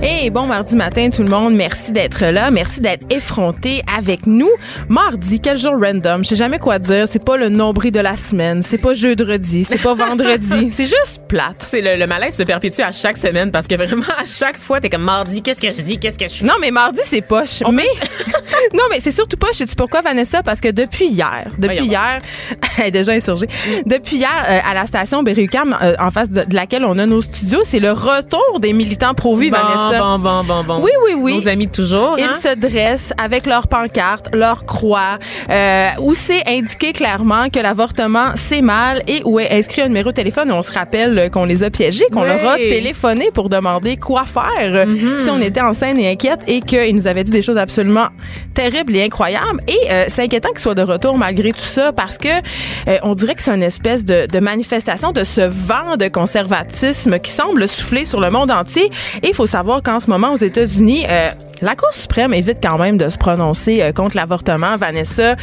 Hey, bon mardi matin tout le monde. Merci d'être là. Merci d'être effronté avec nous. Mardi, quel jour random. Je sais jamais quoi dire. C'est pas le nombril de la semaine. C'est pas jeudi. C'est pas vendredi. C'est juste plate. C'est le, le malaise se perpétue à chaque semaine parce que vraiment à chaque fois t'es comme mardi qu'est-ce que je dis? Qu'est-ce que je fais? Non, mais mardi, c'est poche. mais non, mais c'est surtout poche. Sais-tu pourquoi, Vanessa? Parce que depuis hier, depuis Voyons hier, elle est déjà insurgée. Depuis hier, euh, à la station Berry-UQAM, euh, en face de, de laquelle on a nos studios, c'est le retour des militants pro-vie, bon, Vanessa. Bon bon bon bon Oui, oui, oui. nos amis toujours Ils hein? se dressent avec leur pancarte, leur croix, euh, où c'est indiqué clairement que l'avortement, c'est mal et où est inscrit un numéro de téléphone. On se rappelle euh, qu'on les a piégés, qu'on leur a téléphoné pour demander quoi faire euh, si on était enceinte et inquiète et qu'ils nous avaient dit des choses absolument terribles et incroyables. Et euh, c'est inquiétant qu'ils soient de retour malgré tout ça parce que euh, on dirait que c'est une espèce de, de manifestation de ce vent de conservatisme qui semble souffler sur le monde entier. Et il faut savoir qu'en ce moment, aux États-Unis, euh, la Cour suprême évite quand même de se prononcer euh, contre l'avortement, Vanessa.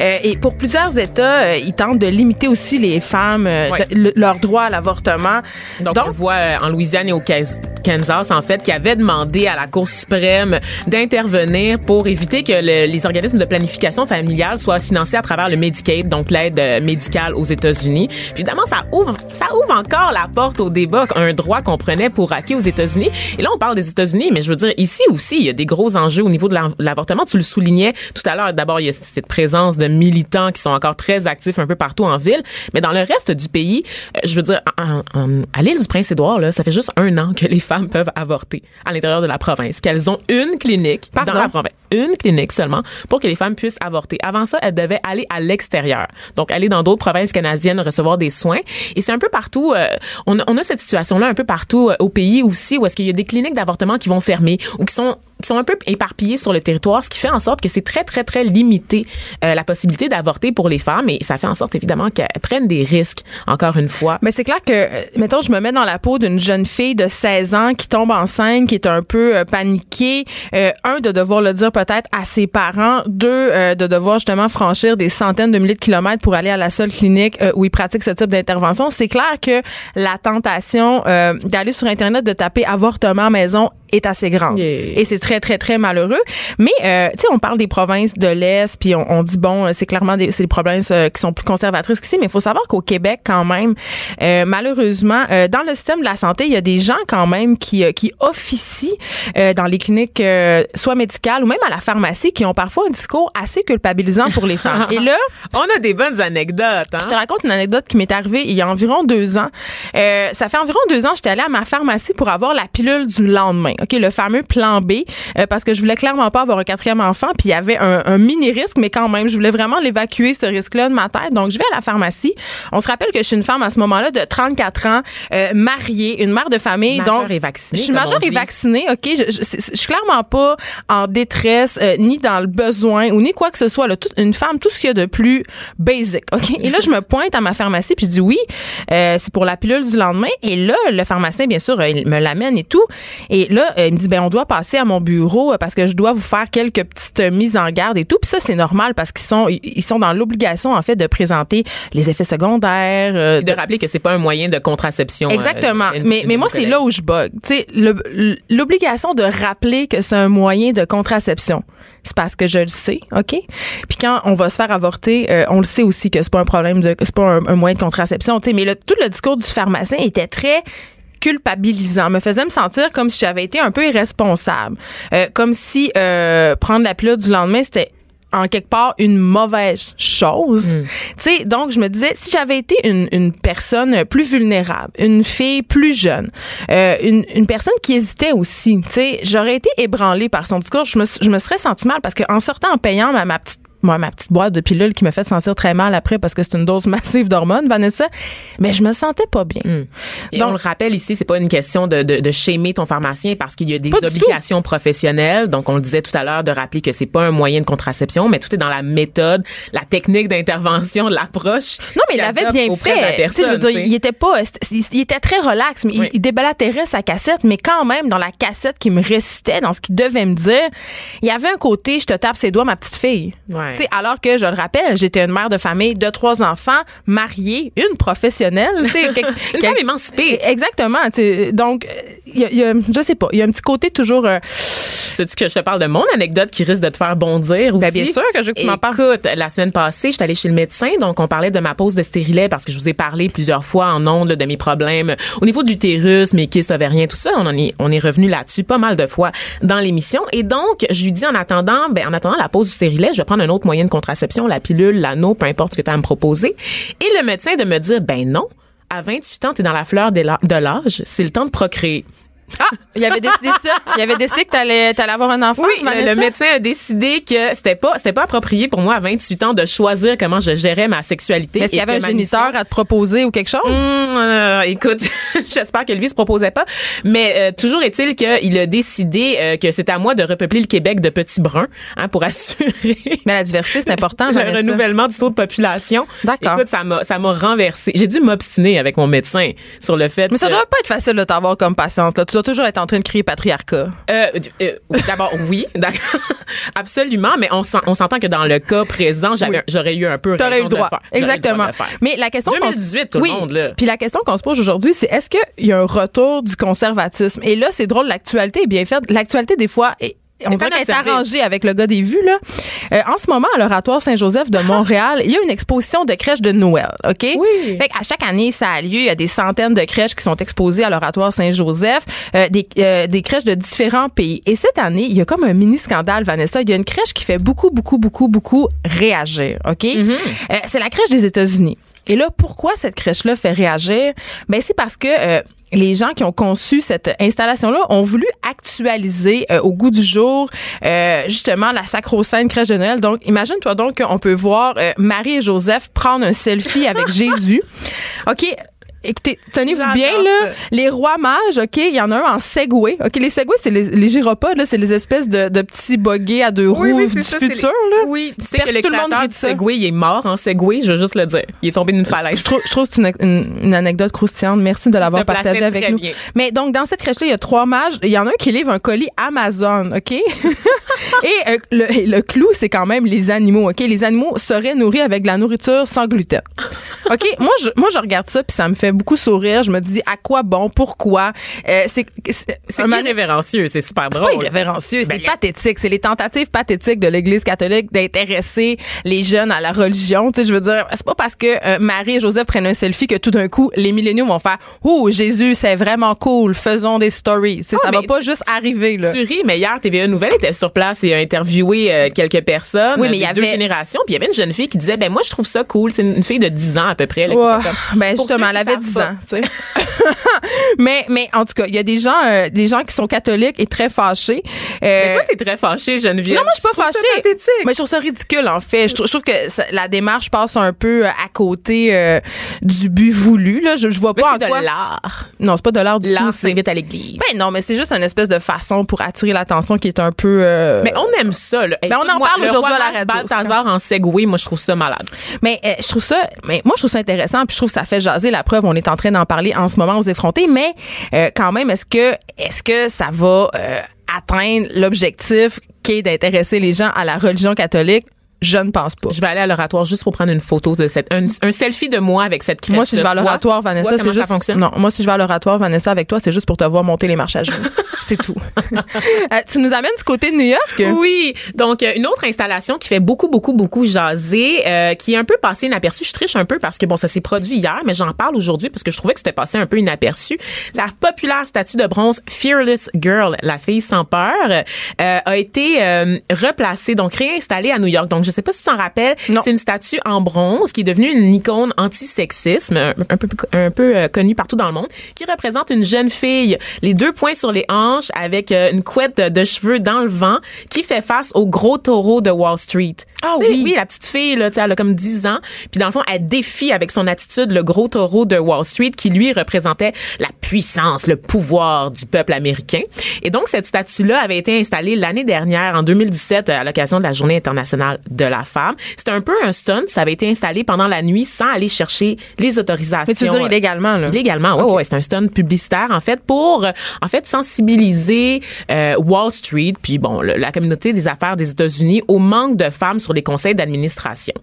Euh, et pour plusieurs États, euh, ils tentent de limiter aussi les femmes, euh, de- le- leur droit à l'avortement. Donc, on voit euh, en Louisiane et au Kansas, en fait, qui avait demandé à la Cour suprême d'intervenir pour éviter que le- les organismes de planification familiale soient financés à travers le Medicaid, donc l'aide médicale aux États-Unis. Évidemment, ça ouvre, ça ouvre encore la porte au débat, un droit qu'on prenait pour acquis aux États-Unis. Et là, on parle des États-Unis, mais je veux dire, ici aussi, il y a des gros enjeux au niveau de l'av- l'avortement. Tu le soulignais tout à l'heure. D'abord, il y a cette présence de militants qui sont encore très actifs un peu partout en ville. Mais dans le reste du pays, euh, je veux dire, en- en- à l'île du Prince-Édouard, là, ça fait juste un an que les femmes peuvent avorter à l'intérieur de la province, qu'elles ont une clinique Pardon? dans la province. Une clinique seulement pour que les femmes puissent avorter. Avant ça, elles devaient aller à l'extérieur. Donc, aller dans d'autres provinces canadiennes recevoir des soins. Et c'est un peu partout, euh, on, a- cette situation-là un peu partout euh, au pays aussi, où est-ce qu'il y a des cliniques d'avortement qui vont fermer ou qui sont qui sont un peu éparpillées sur le territoire, ce qui fait en sorte que c'est très, très, très limité euh, la possibilité d'avorter pour les femmes. Et ça fait en sorte, évidemment, qu'elles prennent des risques, encore une fois. Mais c'est clair que, mettons, je me mets dans la peau d'une jeune fille de 16 ans qui tombe enceinte, qui est un peu paniquée. Un, de devoir le dire peut-être à ses parents. Deux, euh, de devoir justement franchir des centaines de milliers de kilomètres pour aller à la seule clinique euh, où ils pratiquent ce type d'intervention. C'est clair que la tentation euh, d'aller sur Internet, de taper avortement maison est assez grande. Yeah. Et c'est très, très, très malheureux. Mais, euh, tu sais, on parle des provinces de l'Est, puis on, on dit, bon, euh, c'est clairement des, c'est des provinces euh, qui sont plus conservatrices qu'ici, mais il faut savoir qu'au Québec, quand même, euh, malheureusement, euh, dans le système de la santé, il y a des gens quand même qui, euh, qui officient euh, dans les cliniques, euh, soit médicales ou même à la pharmacie, qui ont parfois un discours assez culpabilisant pour les femmes. Et là, On a des bonnes anecdotes, hein? je te raconte une anecdote qui m'est arrivée il y a environ deux ans. Euh, ça fait environ deux ans, j'étais allée à ma pharmacie pour avoir la pilule du lendemain. OK, le fameux plan B, euh, parce que je voulais clairement pas avoir un quatrième enfant, puis il y avait un, un mini risque, mais quand même, je voulais vraiment l'évacuer, ce risque-là de ma tête. Donc, je vais à la pharmacie. On se rappelle que je suis une femme à ce moment-là de 34 ans, euh, mariée, une mère de famille. Majeure donc, et vaccinée, Je suis majeure et vaccinée, OK? Je, je, je suis clairement pas en détresse, euh, ni dans le besoin, ou ni quoi que ce soit. Là. Toute, une femme, tout ce qu'il y a de plus basic, OK? Et là, je me pointe à ma pharmacie, puis je dis oui, euh, c'est pour la pilule du lendemain. Et là, le pharmacien, bien sûr, euh, il me l'amène et tout. Et là, il me dit, ben on doit passer à mon bureau parce que je dois vous faire quelques petites mises en garde et tout. Puis ça, c'est normal parce qu'ils sont, ils sont dans l'obligation, en fait, de présenter les effets secondaires, euh, de rappeler que c'est pas un moyen de contraception. Exactement. mais, mais moi, c'est là où je bug. Tu sais, l'obligation de rappeler que c'est un moyen de contraception. C'est parce que je le sais, OK? Puis quand on va se faire avorter, euh, on le sait aussi que c'est pas un problème de, c'est pas un, moyen de contraception. Mais tout le discours du pharmacien était très culpabilisant, me faisait me sentir comme si j'avais été un peu irresponsable, Euh, comme si euh, prendre la pilule du lendemain c'était en quelque part une mauvaise chose. Tu sais, donc je me disais si j'avais été une, une personne plus vulnérable, une fille plus jeune, euh, une, une personne qui hésitait aussi, tu sais, j'aurais été ébranlée par son discours. Je me, je me serais senti mal parce qu'en sortant en payant ma, ma petite moi, ma petite boîte de pilules qui me fait sentir très mal après parce que c'est une dose massive d'hormones, Vanessa. Mais je me sentais pas bien. Mm. Et on le rappelle ici, c'est pas une question de, de, de ton pharmacien parce qu'il y a des obligations professionnelles. Donc, on le disait tout à l'heure de rappeler que c'est pas un moyen de contraception, mais tout est dans la méthode, la technique d'intervention, l'approche. Non, mais il avait bien fait. je veux dire, il était pas, il, était très relax, mais il, il déballatérait sa cassette, mais quand même, dans la cassette qui me récitait, dans ce qu'il devait me dire, il y avait un côté, je te tape ses doigts, ma petite fille. Ouais. Alors que, je le rappelle, j'étais une mère de famille de trois enfants, mariée, une professionnelle. une femme émancipée. Exactement. Donc, il y, a, je sais pas, il y a un petit côté toujours... Euh, sais que je te parle de mon anecdote qui risque de te faire bondir ben, aussi? bien sûr que je veux que tu m'en parles. Écoute, la semaine passée, je suis allée chez le médecin, donc on parlait de ma pause de stérilet parce que je vous ai parlé plusieurs fois en ondes de mes problèmes au niveau de l'utérus, mes kystes ovairiens, tout ça. On en est, on est revenu là-dessus pas mal de fois dans l'émission. Et donc, je lui dis en attendant, ben, en attendant la pause du stérilet, je vais prendre un autre moyen de contraception, la pilule, l'anneau, peu importe ce que tu as à me proposer. Et le médecin de me dire, ben non, à 28 ans, tu es dans la fleur de l'âge, c'est le temps de procréer. Ah, il avait décidé ça. Il avait décidé que t'allais allais avoir un enfant. Oui, le, médecin a décidé que c'était pas c'était pas approprié pour moi à 28 ans de choisir comment je gérais ma sexualité. Est-ce qu'il y avait un géniteur à te proposer ou quelque chose? Hum, euh, Écoute, j'espère que lui se proposait pas, mais euh, toujours est-il qu'il a décidé euh, que c'était à moi de repeupler le Québec de petits bruns hein, pour assurer. Mais la diversité c'est important. le renouvellement du taux de population. D'accord. Écoute, ça m'a ça m'a renversé. J'ai dû m'obstiner avec mon médecin sur le fait. Mais ça doit pas être facile de t'avoir comme patiente. Là. Tu dois toujours être en train de crier patriarcat. Euh, euh, D'abord, oui, d'accord, absolument, mais on, s'entend que dans le cas présent, j'aurais eu un peu T'aurais eu le droit, exactement. Mais la question 2018, tout le monde là. Puis la question qu'on se pose aujourd'hui, c'est est-ce qu'il y a un retour du conservatisme? Et là, c'est drôle, l'actualité est bien faite. L'actualité des fois est on dirait qu'elle est arrangée avec le gars des vues là. Euh, en ce moment, à l'oratoire Saint-Joseph de Montréal, il y a une exposition de crèches de Noël, OK? Oui. Fait à chaque année, ça a lieu, il y a des centaines de crèches qui sont exposées à l'oratoire Saint-Joseph, euh, des, euh, des crèches de différents pays. Et cette année, il y a comme un mini scandale Vanessa, il y a une crèche qui fait beaucoup beaucoup beaucoup beaucoup réagir, OK? Mm-hmm. C'est la crèche des États-Unis. Et là, pourquoi cette crèche-là fait réagir? Ben, c'est parce que les gens qui ont conçu cette installation-là ont voulu actualiser euh, au goût du jour euh, justement la sacro-sainte crèche de Noël. Donc, imagine-toi donc qu'on peut voir Marie et Joseph prendre un selfie avec Jésus. OK, écoutez, tenez-vous bien, là, les rois mages, OK, il y en a un en Segway. OK, les Segway, c'est les, les gyropodes, là, c'est les espèces de, de petits boguets à deux roues du futur, là. Oui, tu sais que le tout le monde Segway, il est mort en Segway, je veux juste le dire. Il est tombé d'une falaise. Je trouve, je trouve que c'est une, une, anecdote croustillante. Merci de l'avoir partagé avec nous. Bien. Mais donc, dans cette crèche-là, il y a trois mages. Il y en a un qui livre un colis Amazon, OK? Et euh, le, le clou, c'est quand même les animaux, OK? Les animaux seraient nourris avec de la nourriture sans gluten. OK? moi, je, moi, je regarde ça, puis ça me fait beaucoup sourire. Je me dis, à quoi bon? Pourquoi? Euh, c'est irrévérencieux. C'est super drôle. C'est pas irrévérencieux. C'est pathétique. C'est les tentatives pathétiques de l'Église catholique d'intéresser les jeunes à la religion. Tu sais, je veux dire, c'est pas parce que euh, Marie et Joseph prennent un selfie que tout d'un coup, les milléniaux vont faire, oh, Jésus, c'est vraiment cool. Faisons des stories. Oh, ça va pas juste arriver, là. Tu ris, mais hier, TVA Nouvelle était sur place et a interviewé euh, quelques personnes. Oui, mais il y avait deux générations. Puis il y avait une jeune fille qui disait, ben moi, je trouve ça cool. C'est une fille de 10 ans à peu près. Là, ben justement, elle avait 10 ans. mais, mais en tout cas, il y a des gens, euh, des gens qui sont catholiques et très fâchés. Euh, mais toi, t'es très fâchée, Geneviève. Non, moi, je suis pas fâchée. Mais je trouve ça ridicule, en fait. Je trouve, je trouve que la démarche passe un peu euh, à côté euh, du but voulu. Là. Je, je vois mais pas en de quoi. l'art. Non, c'est pas de l'art du tout. L'art s'invite à l'église. Ben non, mais c'est juste une espèce de façon pour attirer l'attention qui est un peu. Euh... Mais on aime ça. Là. Mais ben, on en parle aujourd'hui à la radio. Balthazar en Segway, moi, je trouve ça malade. Mais je trouve ça. Mais moi, je trouve ça intéressant. Puis je trouve que ça fait jaser. La preuve, on est en train d'en parler en ce moment aux effrontés. Mais euh, quand même, est-ce que est-ce que ça va euh, atteindre l'objectif qui est d'intéresser les gens à la religion catholique? Je ne pense pas. Je vais aller à l'oratoire juste pour prendre une photo de cette un, un selfie de moi avec cette crèche. Moi si je vais à l'oratoire Vanessa, c'est juste ça fonctionne? Non, moi si je vais à l'oratoire Vanessa avec toi, c'est juste pour te voir monter les marches à genoux. c'est tout. euh, tu nous amènes du côté de New York? Oui, donc euh, une autre installation qui fait beaucoup beaucoup beaucoup jaser euh, qui est un peu passée inaperçue. Je triche un peu parce que bon ça s'est produit hier, mais j'en parle aujourd'hui parce que je trouvais que c'était passé un peu inaperçu. La populaire statue de bronze Fearless Girl, la fille sans peur, euh, a été replacée donc réinstallée à New York. Donc je sais pas si tu t'en rappelles. C'est une statue en bronze qui est devenue une icône anti-sexisme, un, un peu, un peu euh, connue partout dans le monde, qui représente une jeune fille, les deux poings sur les hanches, avec euh, une couette de, de cheveux dans le vent, qui fait face au gros taureau de Wall Street. Ah oui. Oui, la petite fille, là, elle a comme 10 ans. Puis dans le fond, elle défie avec son attitude le gros taureau de Wall Street qui, lui, représentait la puissance, le pouvoir du peuple américain. Et donc, cette statue-là avait été installée l'année dernière, en 2017, à l'occasion de la Journée internationale de la femme. C'était un peu un stunt. Ça avait été installé pendant la nuit sans aller chercher les autorisations. Mais tu veux dire illégalement, là? Illégalement, ouais, ouais, c'est un stunt publicitaire en fait pour euh, en fait sensibiliser euh, Wall Street puis bon le- la communauté des affaires des États-Unis au manque de femmes sur les conseils d'administration.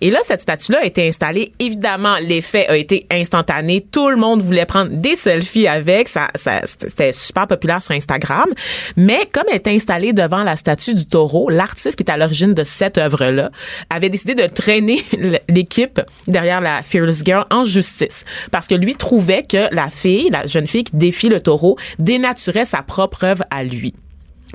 Et là cette statue-là a été installée, évidemment l'effet a été instantané, tout le monde voulait prendre des selfies avec, ça, ça c'était super populaire sur Instagram, mais comme elle était installée devant la statue du taureau, l'artiste qui est à l'origine de cette œuvre-là avait décidé de traîner l'équipe derrière la Fearless Girl en justice parce que lui trouvait que la fille, la jeune fille qui défie le taureau, dénaturait sa propre œuvre à lui.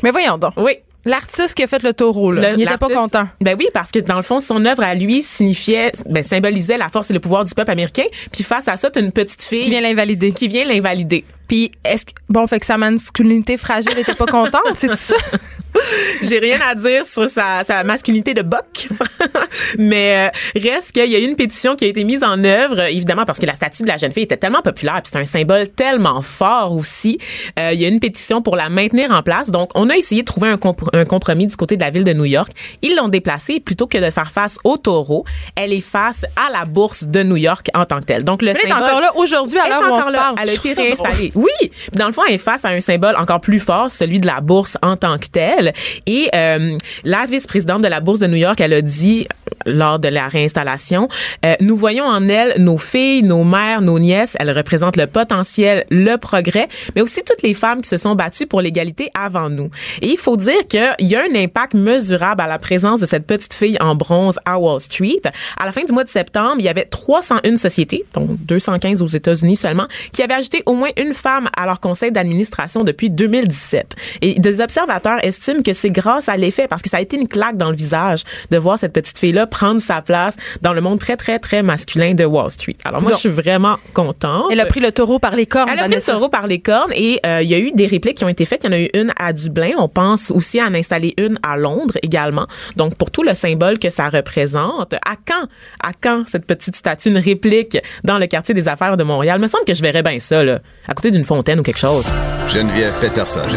Mais voyons donc. Oui. L'artiste qui a fait le taureau, là, Le- il était pas content. Ben oui, parce que dans le fond, son œuvre à lui signifiait, ben, symbolisait la force et le pouvoir du peuple américain. Puis face à ça, t'as une petite fille Il vient l'invalider. qui vient l'invalider. Puis, est-ce que, bon, fait que sa masculinité fragile était pas contente, c'est tout ça? J'ai rien à dire sur sa, sa masculinité de boc, mais euh, reste qu'il y a eu une pétition qui a été mise en œuvre, évidemment parce que la statue de la jeune fille était tellement populaire, puis c'est un symbole tellement fort aussi. Euh, il y a une pétition pour la maintenir en place. Donc, on a essayé de trouver un, un compromis du côté de la ville de New York. Ils l'ont déplacée plutôt que de faire face au taureau. Elle est face à la bourse de New York en tant que telle. Donc, le Elle est symbole encore là aujourd'hui, à est l'heure où on encore se là. parle. Elle a été réinstallée. Oui. Dans le fond, elle est face à un symbole encore plus fort, celui de la bourse en tant que telle. Et euh, la vice-présidente de la bourse de New York, elle a dit lors de la réinstallation, euh, nous voyons en elle nos filles, nos mères, nos nièces. Elles représentent le potentiel, le progrès, mais aussi toutes les femmes qui se sont battues pour l'égalité avant nous. Et il faut dire qu'il y a un impact mesurable à la présence de cette petite fille en bronze à Wall Street. À la fin du mois de septembre, il y avait 301 sociétés, dont 215 aux États-Unis seulement, qui avaient ajouté au moins une à leur conseil d'administration depuis 2017. Et des observateurs estiment que c'est grâce à l'effet, parce que ça a été une claque dans le visage de voir cette petite fille-là prendre sa place dans le monde très, très, très masculin de Wall Street. Alors moi, Donc, je suis vraiment contente. Elle a pris le taureau par les cornes, Elle a pris le taureau par les cornes et euh, il y a eu des répliques qui ont été faites. Il y en a eu une à Dublin. On pense aussi à en installer une à Londres également. Donc, pour tout le symbole que ça représente, à quand, à quand cette petite statue, une réplique dans le quartier des affaires de Montréal? Il me semble que je verrais bien ça, là, à côté d'une fontaine ou quelque chose. Geneviève Peterson.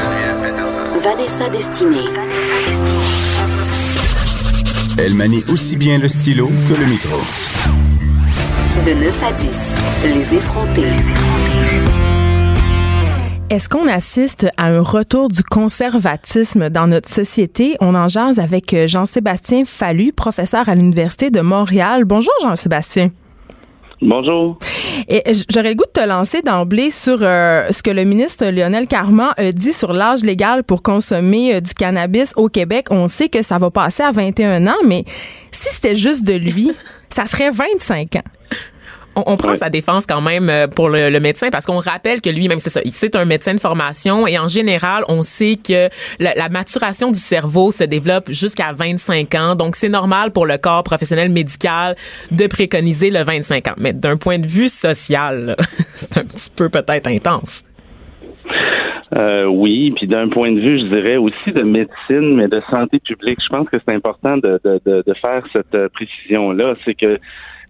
Vanessa Destinée. Elle manie aussi bien le stylo que le micro. De 9 à 10, les effrontés. Est-ce qu'on assiste à un retour du conservatisme dans notre société? On en jase avec euh, Jean-Sébastien Fallu, professeur à l'Université de Montréal. Bonjour, Jean-Sébastien. Bonjour. Et j'aurais le goût de te lancer d'emblée sur euh, ce que le ministre Lionel Carman a dit sur l'âge légal pour consommer euh, du cannabis au Québec. On sait que ça va passer à 21 ans, mais si c'était juste de lui, ça serait 25 ans. On, on prend Ouais. sa défense quand même euh, pour le, le médecin parce qu'on rappelle que lui, même c'est ça, il- c'est un médecin de formation et en général, on sait que la, la maturation du cerveau se développe jusqu'à 25 ans. Donc, c'est normal pour le corps professionnel médical de préconiser le 25 ans. Mais d'un point de vue social, c'est un petit peu peut-être intense. Euh, oui, puis d'un point de vue, je dirais aussi de médecine, mais de santé publique, je pense que c'est important de, de, de, de faire cette euh, précision-là. C'est que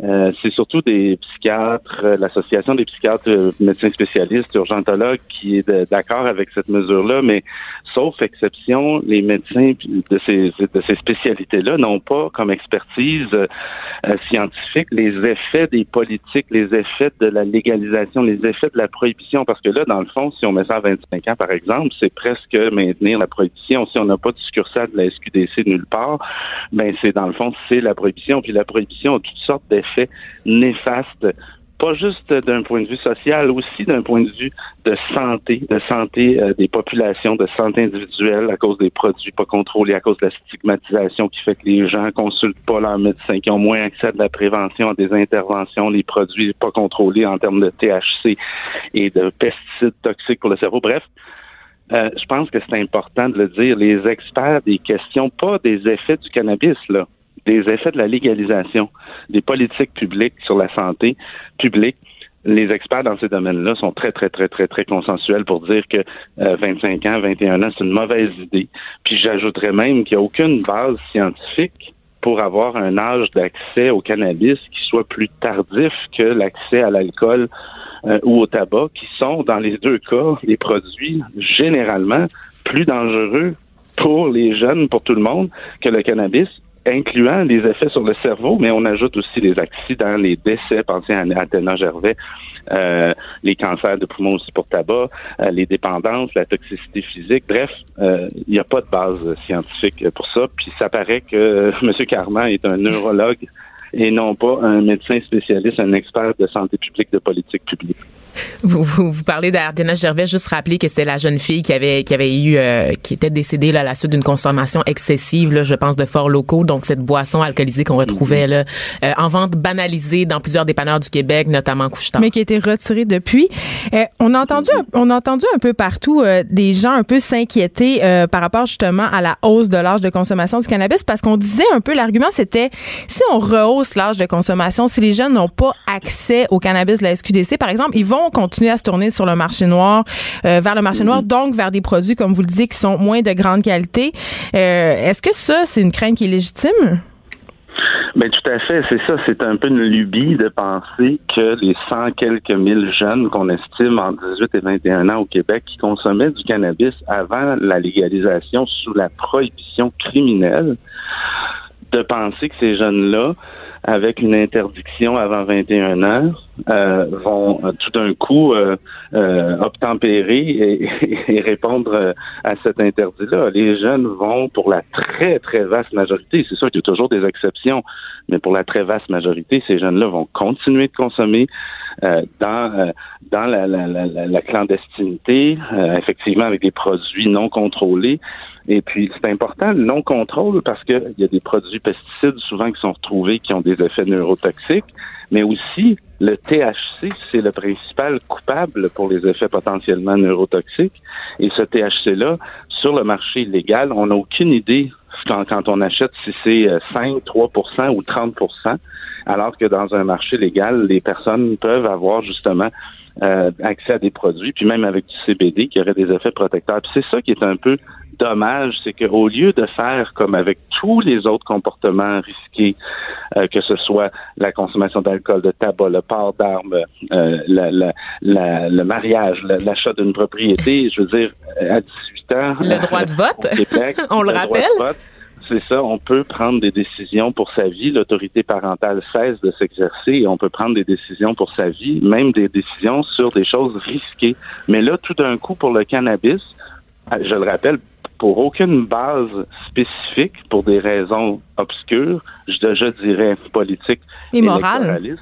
euh, c'est surtout des psychiatres, euh, l'association des psychiatres, euh, médecins spécialistes, urgentologues, qui est d'accord avec cette mesure-là, mais sauf exception, les médecins de ces, de ces spécialités-là n'ont pas comme expertise euh, euh, scientifique les effets des politiques, les effets de la légalisation, les effets de la prohibition, parce que là, dans le fond, si on met ça à 25 ans, par exemple, c'est presque maintenir la prohibition. Si on n'a pas de succursale de la SQDC nulle part, ben c'est dans le fond, c'est la prohibition. Puis la prohibition a toutes sortes d'effets néfastes pas juste d'un point de vue social, aussi d'un point de vue de santé, de santé euh, des populations, de santé individuelle à cause des produits pas contrôlés, à cause de la stigmatisation qui fait que les gens consultent pas leur médecin, qui ont moins accès à de la prévention, à des interventions, les produits pas contrôlés en termes de THC et de pesticides toxiques pour le cerveau. Bref, euh, je pense que c'est important de le dire. Les experts des questions, pas des effets du cannabis, là, des effets de la légalisation des politiques publiques sur la santé publique, les experts dans ces domaines-là sont très, très, très, très, très consensuels pour dire que 25 ans, 21 ans, c'est une mauvaise idée. Puis j'ajouterais même qu'il n'y a aucune base scientifique pour avoir un âge d'accès au cannabis qui soit plus tardif que l'accès à l'alcool euh, ou au tabac, qui sont dans les deux cas des produits généralement plus dangereux pour les jeunes, pour tout le monde, que le cannabis incluant les effets sur le cerveau, mais on ajoute aussi les accidents, les décès, pensez à Athéna Gervais, euh, les cancers de poumons aussi pour tabac, euh, les dépendances, la toxicité physique. Bref, euh, il n'y a pas de base scientifique pour ça. Puis ça paraît que M. Carman est un neurologue et non pas un médecin spécialiste, un expert de santé publique, de politique publique. Vous, vous, vous parlez d'Ardena Gervais, juste rappeler que c'est la jeune fille qui avait qui avait eu euh, qui était décédée là, à la suite d'une consommation excessive, là, je pense, de forts locaux, donc cette boisson alcoolisée qu'on retrouvait là, euh, en vente banalisée dans plusieurs dépanneurs du Québec, notamment Couchetard. Mais qui a été retirée depuis. Euh, on a entendu on a entendu un peu partout des gens un peu s'inquiéter par rapport justement à la hausse de l'âge de consommation du cannabis parce qu'on disait un peu l'argument c'était si on rehausse l'âge de consommation, si les jeunes n'ont pas accès au cannabis de la SQDC, par exemple, ils vont continuer à se tourner sur le marché noir, euh, vers le marché noir, donc vers des produits, comme vous le dites, qui sont moins de grande qualité. Euh, est-ce que ça, c'est une crainte qui est légitime? Ben tout à fait, c'est ça. C'est un peu une lubie de penser que les cent quelques mille jeunes qu'on estime en 18 et 21 ans au Québec qui consommaient du cannabis avant la légalisation sous la prohibition criminelle, de penser que ces jeunes-là avec une interdiction avant 21 ans euh, vont euh, tout d'un coup euh, obtempérer et, et, répondre à cet interdit-là. Les jeunes vont, pour la très, très vaste majorité, c'est sûr qu'il y a toujours des exceptions, mais pour la très vaste majorité, ces jeunes-là vont continuer de consommer dans dans la, la, la, la clandestinité, effectivement avec des produits non contrôlés. Et puis, c'est important le non-contrôle parce qu'il y a des produits pesticides souvent qui sont retrouvés qui ont des effets neurotoxiques, mais aussi le THC, c'est le principal coupable pour les effets potentiellement neurotoxiques. Et ce THC-là, sur le marché illégal, on n'a aucune idée quand, quand on achète si c'est 5, 3% ou 30% alors que dans un marché légal, les personnes peuvent avoir justement euh, accès à des produits, puis même avec du CBD qui aurait des effets protecteurs. c'est ça qui est un peu dommage, c'est qu'au lieu de faire comme avec tous les autres comportements risqués, euh, que ce soit la consommation d'alcool, de tabac, le port d'armes, euh, le mariage, l'achat d'une propriété, je veux dire, à 18 ans. Le droit de vote, on le, rappelle. C'est ça, on peut prendre des décisions pour sa vie. L'autorité parentale cesse de s'exercer et on peut prendre des décisions pour sa vie, même des décisions sur des choses risquées. Mais là, tout d'un coup, pour le cannabis, je le rappelle, pour aucune base spécifique, pour des raisons obscures, je, je dirais politiques et morales.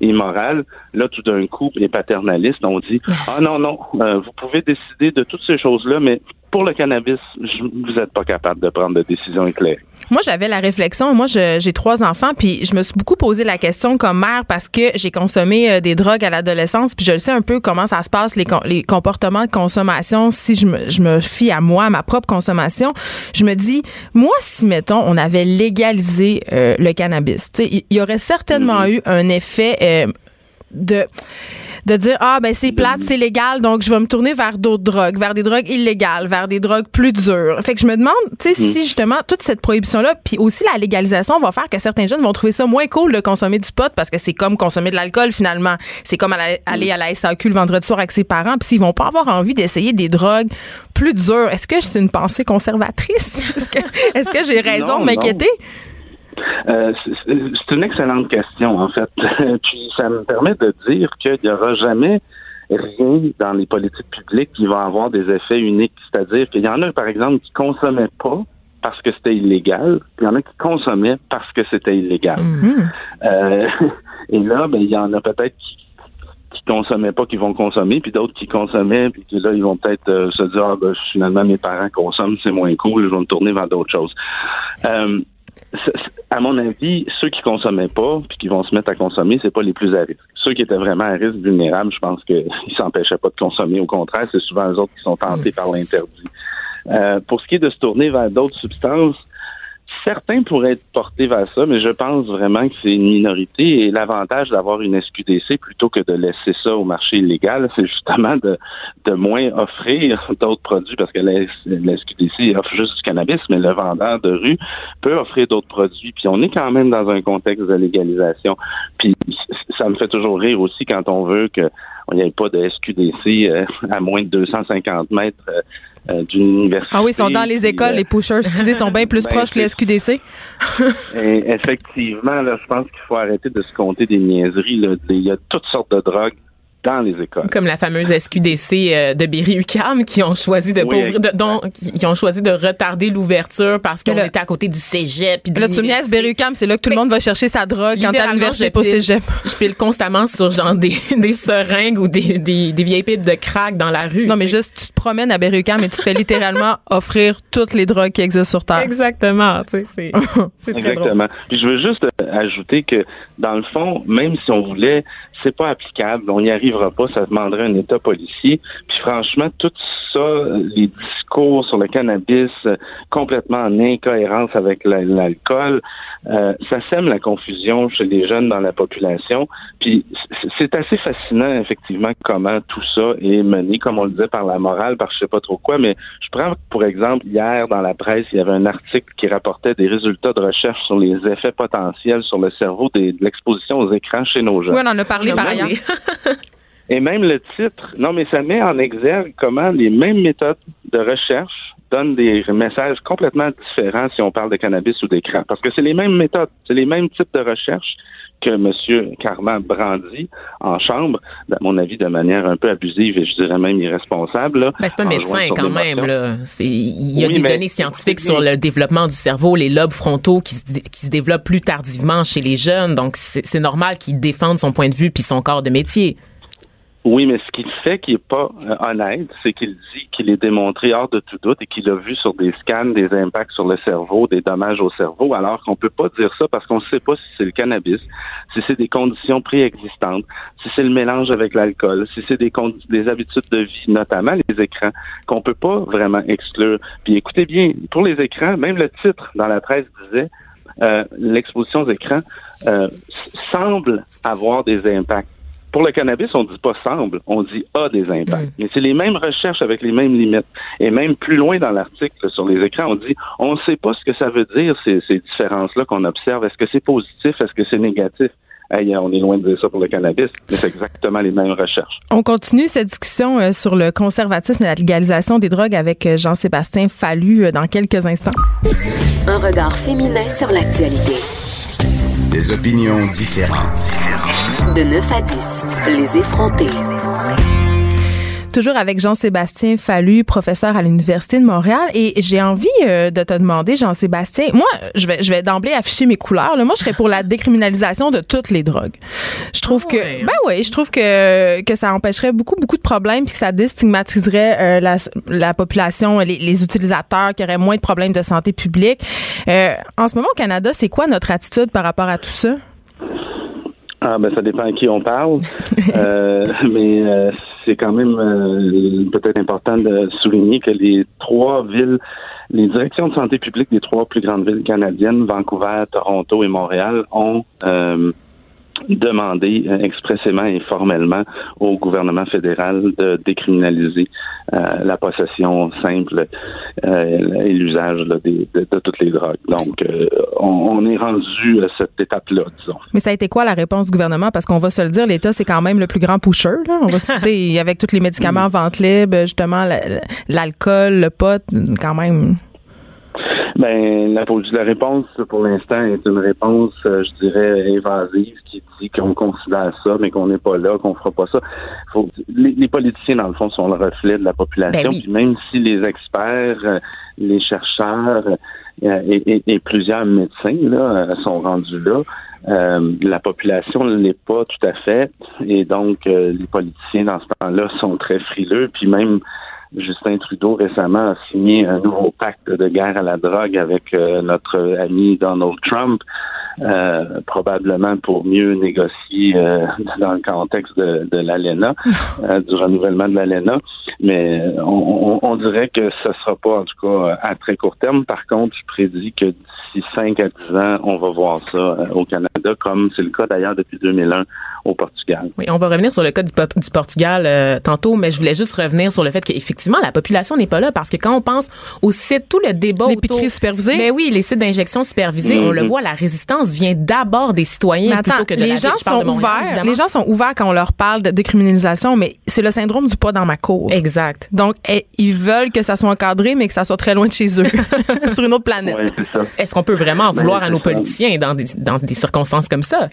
Immoral. Là, tout d'un coup, les paternalistes ont dit Ah non, non, euh, vous pouvez décider de toutes ces choses-là, mais pour le cannabis, vous n'êtes pas capable de prendre de décisions éclairées. Moi, j'avais la réflexion. Moi, j'ai trois enfants, puis je me suis beaucoup posé la question comme mère parce que j'ai consommé euh, des drogues à l'adolescence, puis je le sais un peu comment ça se passe, les, les comportements de consommation. Si je me, je me fie à moi, à ma propre consommation, je me dis, moi, si, mettons, on avait légalisé euh, le cannabis, il y, aurait certainement mm-hmm. eu un effet euh, de de dire ah ben c'est plate, c'est légal, donc je vais me tourner vers d'autres drogues, vers des drogues illégales, vers des drogues plus dures. Fait que je me demande, tu sais, si mm. justement toute cette prohibition là, puis aussi la légalisation va faire que certains jeunes vont trouver ça moins cool de consommer du pot parce que c'est comme consommer de l'alcool finalement, c'est comme aller à la SAQ le vendredi soir avec ses parents, puis s'ils vont pas avoir envie d'essayer des drogues plus dures, est-ce que c'est une pensée conservatrice? Est-ce que est-ce que j'ai raison de m'inquiéter? Euh, c'est une excellente question, en fait. Puis ça me permet de dire qu'il n'y aura jamais rien dans les politiques publiques qui va avoir des effets uniques. C'est-à-dire qu'il y en a, par exemple, qui consommaient pas parce que c'était illégal, puis il y en a qui consommaient parce que c'était illégal. Mm-hmm. Euh, et là, ben, il y en a peut-être qui qui consommaient pas qui vont consommer, puis d'autres qui consommaient, puis là, ils vont peut-être euh, se dire, ah, ben, finalement, mes parents consomment, c'est moins cool, je vais me tourner vers d'autres choses. Euh, à mon avis, ceux qui consommaient pas puis qui vont se mettre à consommer, c'est pas les plus à risque. Ceux qui étaient vraiment à risque vulnérable, je pense qu'ils s'empêchaient pas de consommer. Au contraire, c'est souvent eux autres qui sont tentés par l'interdit. Euh, pour ce qui est de se tourner vers d'autres substances, certains pourraient être portés vers ça, mais je pense vraiment que c'est une minorité. Et l'avantage d'avoir une SQDC plutôt que de laisser ça au marché illégal, c'est justement de, de moins offrir d'autres produits parce que la, la, SQDC offre juste du cannabis, mais le vendeur de rue peut offrir d'autres produits. Puis on est quand même dans un contexte de légalisation. Puis ça me fait toujours rire aussi quand on veut que il n'y ait pas de SQDC euh, à moins de 250 mètres euh, euh, d'une université. Ah oui, ils sont dans les écoles, les pushers, excusez, sont bien plus ben, proches que les SQDC. effectivement, là, je pense qu'il faut arrêter de se compter des niaiseries. Là. Il y a toutes sortes de drogues dans les écoles. Comme la fameuse SQDC euh, de Berry-UQAM qui ont choisi de, qui ont choisi de retarder l'ouverture parce qu'on était à côté du cégep. Puis là, tu me Berry-UQAM, c'est là que tout le monde va chercher sa drogue quand à l'université pas cégep. Je pile constamment sur genre des, des seringues ou des, des, des, vieilles pipes de crack dans la rue. Non, mais juste, tu te promènes à Berry-UQAM et tu te fais littéralement offrir toutes les drogues qui existent sur Terre. Exactement, tu sais, c'est Exactement. Puis je veux juste ajouter que, dans le fond, même si on voulait c'est pas applicable, on n'y arrivera pas, ça demanderait un État policier. Puis franchement, tout ça, les discours sur le cannabis euh, complètement en incohérence avec l'alcool, euh, ça sème la confusion chez les jeunes dans la population. Puis c'est assez fascinant, effectivement, comment tout ça est mené, comme on le disait, par la morale, par je sais pas trop quoi. Mais je prends, pour exemple, hier dans la presse, il y avait un article qui rapportait des résultats de recherche sur les effets potentiels sur le cerveau de l'exposition aux écrans chez nos jeunes. Oui, on en a parlé par ailleurs. Et même le titre, non, mais ça met en exergue comment les mêmes méthodes de recherche donnent des messages complètement différents si on parle de cannabis ou d'écran. Parce que c'est les mêmes méthodes, c'est les mêmes types de recherche que M. Carman brandit en chambre, à mon avis, de manière un peu abusive et je dirais même irresponsable. Ben, c'est un médecin quand même. Là. Il y a des données scientifiques sur le développement du cerveau, les lobes frontaux qui, qui se développent plus tardivement chez les jeunes. Donc, c'est normal qu'il défende son point de vue puis son corps de métier. Oui, mais ce qu'il fait qui est pas euh, honnête, c'est qu'il dit qu'il est démontré hors de tout doute et qu'il a vu sur des scans des impacts sur le cerveau, des dommages au cerveau, alors qu'on peut pas dire ça parce qu'on ne sait pas si c'est le cannabis, si c'est des conditions préexistantes, si c'est le mélange avec l'alcool, si c'est des, des habitudes de vie, notamment les écrans, qu'on peut pas vraiment exclure. Puis écoutez bien, pour les écrans, même le titre dans la presse disait euh, l'exposition aux écrans euh, semble avoir des impacts. Pour le cannabis, on dit pas semble, on dit a des impacts. Mm. Mais c'est les mêmes recherches avec les mêmes limites. Et même plus loin dans l'article sur les écrans, on dit on ne sait pas ce que ça veut dire, ces, ces différences-là qu'on observe. Est-ce que c'est positif? Est-ce que c'est négatif? on est loin de dire ça pour le cannabis, mais c'est exactement les mêmes recherches. On continue cette discussion euh, sur le conservatisme et la légalisation des drogues avec euh, Jean-Sébastien Fallu euh, dans quelques instants. Un regard féminin sur l'actualité. Des opinions différentes. De 9 à 10, les effrontés. Toujours avec Jean-Sébastien Fallu, professeur à l'Université de Montréal. Et j'ai envie euh, de te demander, Jean-Sébastien, moi, je vais, je vais d'emblée afficher mes couleurs. Moi, je serais pour la décriminalisation de toutes les drogues. Je trouve que, ben oui, je trouve que, que ça empêcherait beaucoup, beaucoup de problèmes puis que ça déstigmatiserait euh, la, la population, les, les, utilisateurs, qui auraient moins de problèmes de santé publique. Euh, en ce moment, au Canada, c'est quoi notre attitude par rapport à tout ça? Ah ben ça dépend à qui on parle, euh, mais euh, c'est quand même euh, peut-être important de souligner que les trois villes, les directions de santé publique des trois plus grandes villes canadiennes, Vancouver, Toronto et Montréal, ont demander euh, expressément et formellement au gouvernement fédéral de décriminaliser euh, la possession simple euh, et l'usage de, de, toutes les drogues. Donc, on, est rendu à cette étape-là, disons. Mais ça a été quoi la réponse du gouvernement? Parce qu'on va se le dire, l'État, c'est quand même le plus grand pusher. Là. On va se, avec tous les médicaments en vente libre, justement, l'alcool, le pot, quand même. Ben, la, la réponse pour l'instant est une réponse, euh, je dirais, évasive, qui dit qu'on considère ça, mais qu'on n'est pas là, qu'on fera pas ça. Faut, les, politiciens, dans le fond, sont le reflet de la population. Ben puis même si les experts, euh, les chercheurs euh, et, et, plusieurs médecins là, sont rendus là, la population ne l'est pas tout à fait. Et donc, les politiciens, dans ce temps-là, sont très frileux. Puis même Justin Trudeau récemment a signé un nouveau pacte de guerre à la drogue avec euh, notre ami Donald Trump. euh, probablement pour mieux négocier euh, dans le contexte de, de l'ALENA, euh, du renouvellement de l'ALENA. Mais on, on, dirait que ce sera pas, en tout cas, à très court terme. Par contre, je prédis que d'ici 5 à 10 ans, on va voir ça au Canada, comme c'est le cas d'ailleurs depuis 2001 au Portugal. Oui, on va revenir sur le cas du, du Portugal tantôt, mais je voulais juste revenir sur le fait qu'effectivement, la population n'est pas là parce que quand on pense au site, tout le débat les autour... supervisées. Mais oui, les sites d'injection supervisés, on le mm-hmm. voit, la résistance vient d'abord des citoyens plutôt que de les gens sont ouverts. Les gens sont ouverts quand on leur parle de décriminalisation, mais c'est le syndrome du pas dans ma cour. Exact. Donc, eh, ils veulent que ça soit encadré, mais que ça soit très loin de chez eux, sur une autre planète. Est-ce qu'on peut vraiment en ben, vouloir à nos politiciens dans des, dans des circonstances comme ça?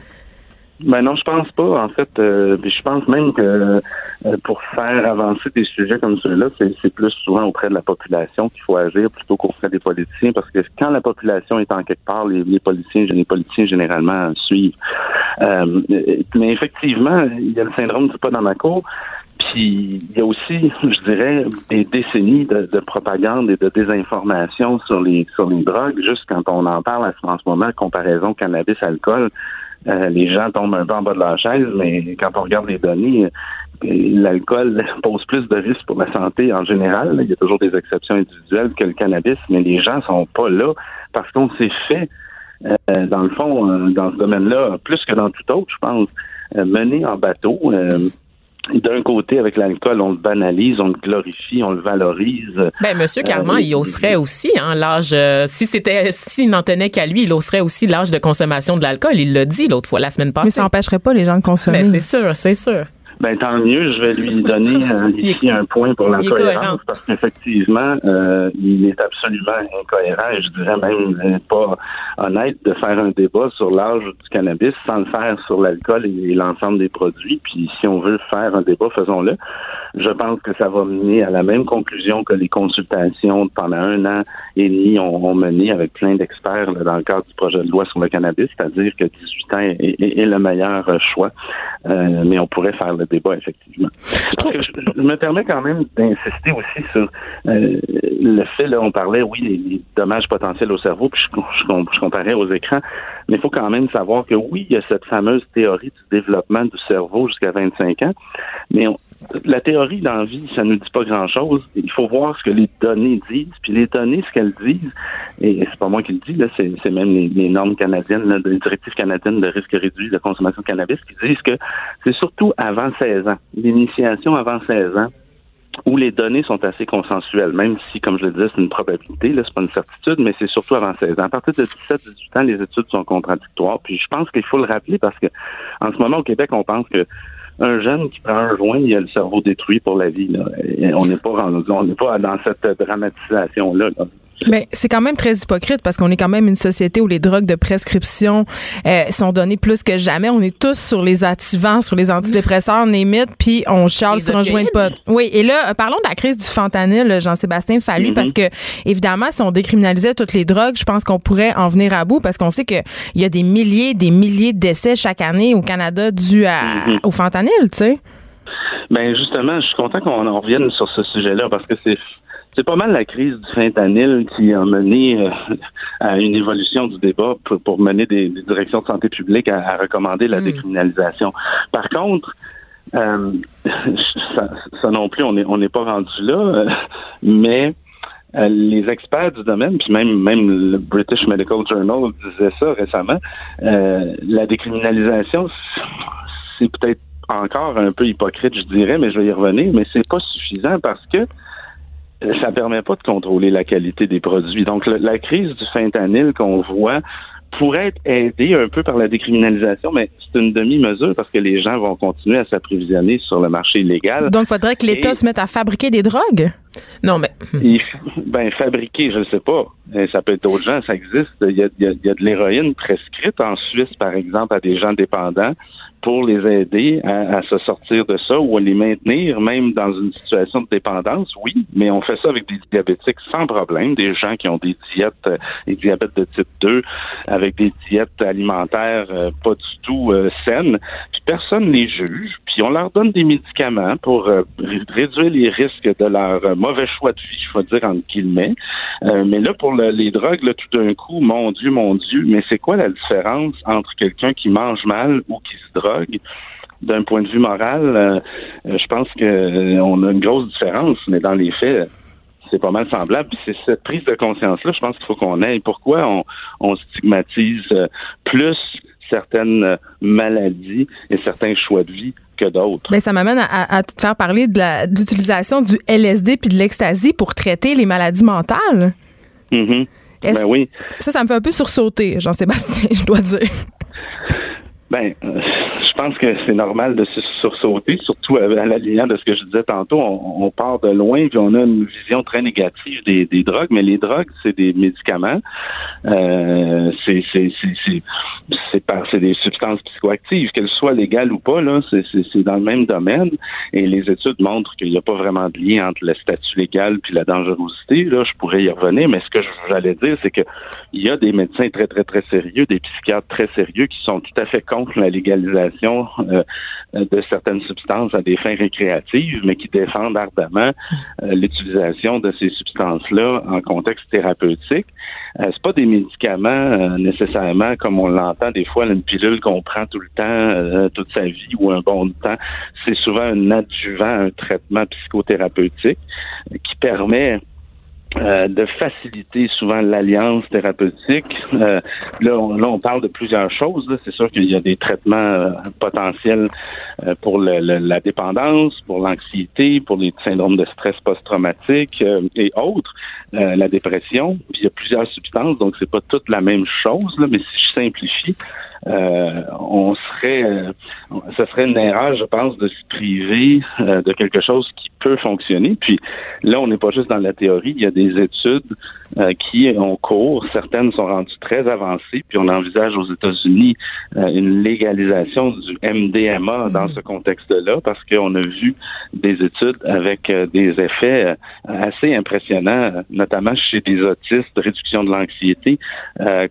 Ben non, je pense pas. En fait, euh, je pense même que euh, pour faire avancer des sujets comme ceux-là, c'est plus souvent auprès de la population qu'il faut agir plutôt qu'auprès des politiciens, parce que quand la population est en quelque part, les, les politiciens, les politiciens généralement suivent. Euh, mais effectivement, il y a le syndrome du pas dans ma cour. Puis il y a aussi, je dirais, des décennies de, de, propagande et de désinformation sur les sur les drogues. Juste quand on en parle en ce moment, comparaison cannabis-alcool, euh, les gens tombent un peu en bas de leur chaise, mais quand on regarde les données, euh, l'alcool pose plus de risques pour la santé en général. Il y a toujours des exceptions individuelles que le cannabis, mais les gens sont pas là parce qu'on s'est fait, euh, dans le fond, dans ce domaine-là, plus que dans tout autre, je pense, mener en bateau d'un côté, avec l'alcool, on le banalise, on le glorifie, on le valorise. Ben, Monsieur euh, Carman, il oserait aussi, hein, l'âge, euh, si c'était, s'il n'en tenait qu'à lui, il oserait aussi l'âge de consommation de l'alcool. Il l'a dit l'autre fois, la semaine passée. Mais ça n'empêcherait pas les gens de consommer. Ben, c'est sûr, c'est sûr. Ben tant mieux, je vais lui donner euh, ici un point pour l'incohérence parce qu'effectivement, euh, il est absolument incohérent et je dirais même pas honnête de faire un débat sur l'âge du cannabis sans le faire sur l'alcool et, l'ensemble des produits. Puis si on veut faire un débat, faisons-le. Je pense que ça va mener à la même conclusion que les consultations pendant un an et demi ont, mené avec plein d'experts dans le cadre du projet de loi sur le cannabis, c'est-à-dire que 18 ans est, le meilleur choix. Euh, mais on pourrait faire le débat, effectivement. je, me permets quand même d'insister aussi sur euh, le fait, là, on parlait, oui, les, dommages potentiels au cerveau, puis je, je, comparais aux écrans, mais il faut quand même savoir que oui, il y a cette fameuse théorie du développement du cerveau jusqu'à 25 ans, mais la théorie dans la vie, ça ne nous dit pas grand-chose. Il faut voir ce que les données disent, puis les données, ce qu'elles disent, et c'est pas moi qui le dis, là, c'est, même les, normes canadiennes, les directives canadiennes de risque réduit de consommation de cannabis qui disent que c'est surtout avant 16 ans, l'initiation avant 16 ans, où les données sont assez consensuelles, même si, comme je le disais, c'est une probabilité, là, c'est pas une certitude, mais c'est surtout avant 16 ans. À partir de 17-18 ans, les études sont contradictoires. Puis je pense qu'il faut le rappeler parce que en ce moment au Québec, on pense que un jeune qui prend un joint, il a le cerveau détruit pour la vie. Là. on n'est pas on n'est pas dans cette dramatisation là. Mais c'est quand même très hypocrite parce qu'on est quand même une société où les drogues de prescription euh, sont données plus que jamais. On est tous sur les activants, sur les antidépresseurs, on puis on charle sur un joint de pote. Oui, et là, parlons de la crise du fentanyl, Jean-Sébastien Fallu, parce mm-hmm. que évidemment, si on décriminalisait toutes les drogues, je pense qu'on pourrait en venir à bout parce qu'on sait qu'il y a des milliers, des milliers de décès chaque année au Canada dû à, mm-hmm. au fentanyl, tu sais. Ben justement, je suis content qu'on en revienne sur ce sujet-là parce que c'est c'est pas mal la crise du fentanyl qui a mené euh, à une évolution du débat pour, mener des, directions de santé publique à, recommander la hmm. décriminalisation. Par contre, euh, ça, non plus, on n'est on pas rendu là, euh, mais les experts du domaine, puis même même le British Medical Journal disait ça récemment, la décriminalisation, c'est peut-être encore un peu hypocrite, je dirais, mais je vais y revenir, mais c'est pas suffisant parce que ça permet pas de contrôler la qualité des produits. Donc, la crise du fentanyl qu'on voit pourrait être aidée un peu par la décriminalisation, mais c'est une demi-mesure parce que les gens vont continuer à s'approvisionner sur le marché illégal. Donc, il faudrait que l'État se mette à fabriquer des drogues? Non, mais... ben, fabriquer, je ne sais pas. Ça peut être d'autres gens, ça existe. Il y a, il y a de l'héroïne prescrite en Suisse, par exemple, à des gens dépendants pour les aider à, se sortir de ça ou à les maintenir, même dans une situation de dépendance, oui, mais on fait ça avec des diabétiques sans problème, des gens qui ont des diètes, euh, des diabètes de type 2, avec des diètes alimentaires euh, pas du tout euh, saines, puis personne les juge, puis on leur donne des médicaments pour réduire les risques de leur mauvais choix de vie, je vais dire entre guillemets. mais là, pour les drogues, là, tout d'un coup, mon Dieu, mon Dieu, mais c'est quoi la différence entre quelqu'un qui mange mal ou qui se drogue? d'un point de vue moral, euh, euh, je pense qu'on euh, a une grosse différence, mais dans les faits, c'est pas mal semblable. c'est cette prise de conscience-là, je pense qu'il faut qu'on ait. Pourquoi on, stigmatise plus certaines maladies et certains choix de vie que d'autres. Mais ben, ça m'amène à, te faire parler de l'utilisation du LSD puis de l'ecstasy pour traiter les maladies mentales. Mm Ben oui. Ça, ça me fait un peu sursauter, Jean-Sébastien, je dois dire. Ben, je pense que c'est normal de se sursauter, surtout à, la de ce que je disais tantôt. On, part de loin, puis on a une vision très négative des, drogues, mais les drogues, c'est des médicaments. Euh, c'est c'est des substances psychoactives, qu'elles soient légales ou pas, là, c'est dans le même domaine. Et les études montrent qu'il n'y a pas vraiment de lien entre le statut légal puis la dangerosité. Là, je pourrais y revenir, mais ce que j'allais dire, c'est que il y a des médecins très, très, très sérieux, des psychiatres très sérieux qui sont tout à fait contre la légalisation euh, de certaines substances à des fins récréatives, mais qui défendent ardemment euh, l'utilisation de ces substances-là en contexte thérapeutique. Euh, c'est pas des médicaments nécessairement comme on l'entend des fois, une pilule qu'on prend tout le temps, toute sa vie ou un bon temps. C'est souvent un adjuvant, un traitement psychothérapeutique qui permet euh, de faciliter souvent l'alliance thérapeutique. Euh, là, on, parle de plusieurs choses. C'est sûr qu'il y a des traitements euh, potentiels pour la dépendance, pour l'anxiété, pour les syndromes de stress post-traumatique et autres, la dépression. Il y a plusieurs substances, donc c'est pas toute la même chose. Là, mais si je simplifie, euh, on serait, euh, ce serait une erreur, je pense, de se priver euh, de quelque chose qui peut fonctionner. Puis là, on n'est pas juste dans la théorie, il y a des études qui ont cours, certaines sont rendues très avancées, puis on envisage aux États-Unis une légalisation du MDMA dans ce contexte-là, parce qu'on a vu des études avec des effets assez impressionnants, notamment chez des autistes, réduction de l'anxiété,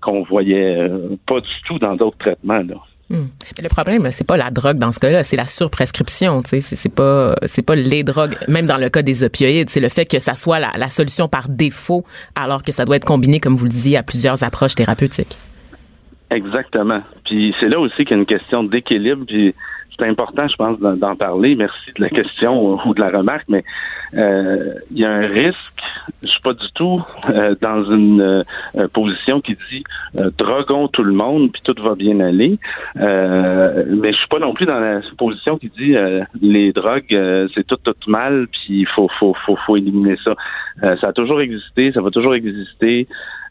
qu'on voyait pas du tout dans d'autres traitement. Là. Hmm. le problème, c'est pas la drogue dans ce cas-là, c'est la surprescription. C'est, c'est pas, les drogues. Même dans le cas des opioïdes, c'est le fait que ça soit la, solution par défaut, alors que ça doit être combiné, comme vous le disiez, à plusieurs approches thérapeutiques. Exactement. Puis c'est là aussi qu'il y a une question d'équilibre. C'est important, je pense, d'en parler. Merci de la question ou de la remarque, mais euh, il y a un risque. Je suis pas du tout euh, dans une euh, position qui dit droguons tout le monde puis tout va bien aller. mais je suis pas non plus dans la position qui dit les drogues c'est tout tout mal puis il faut faut faut faut éliminer ça. ça a toujours existé, ça va toujours exister.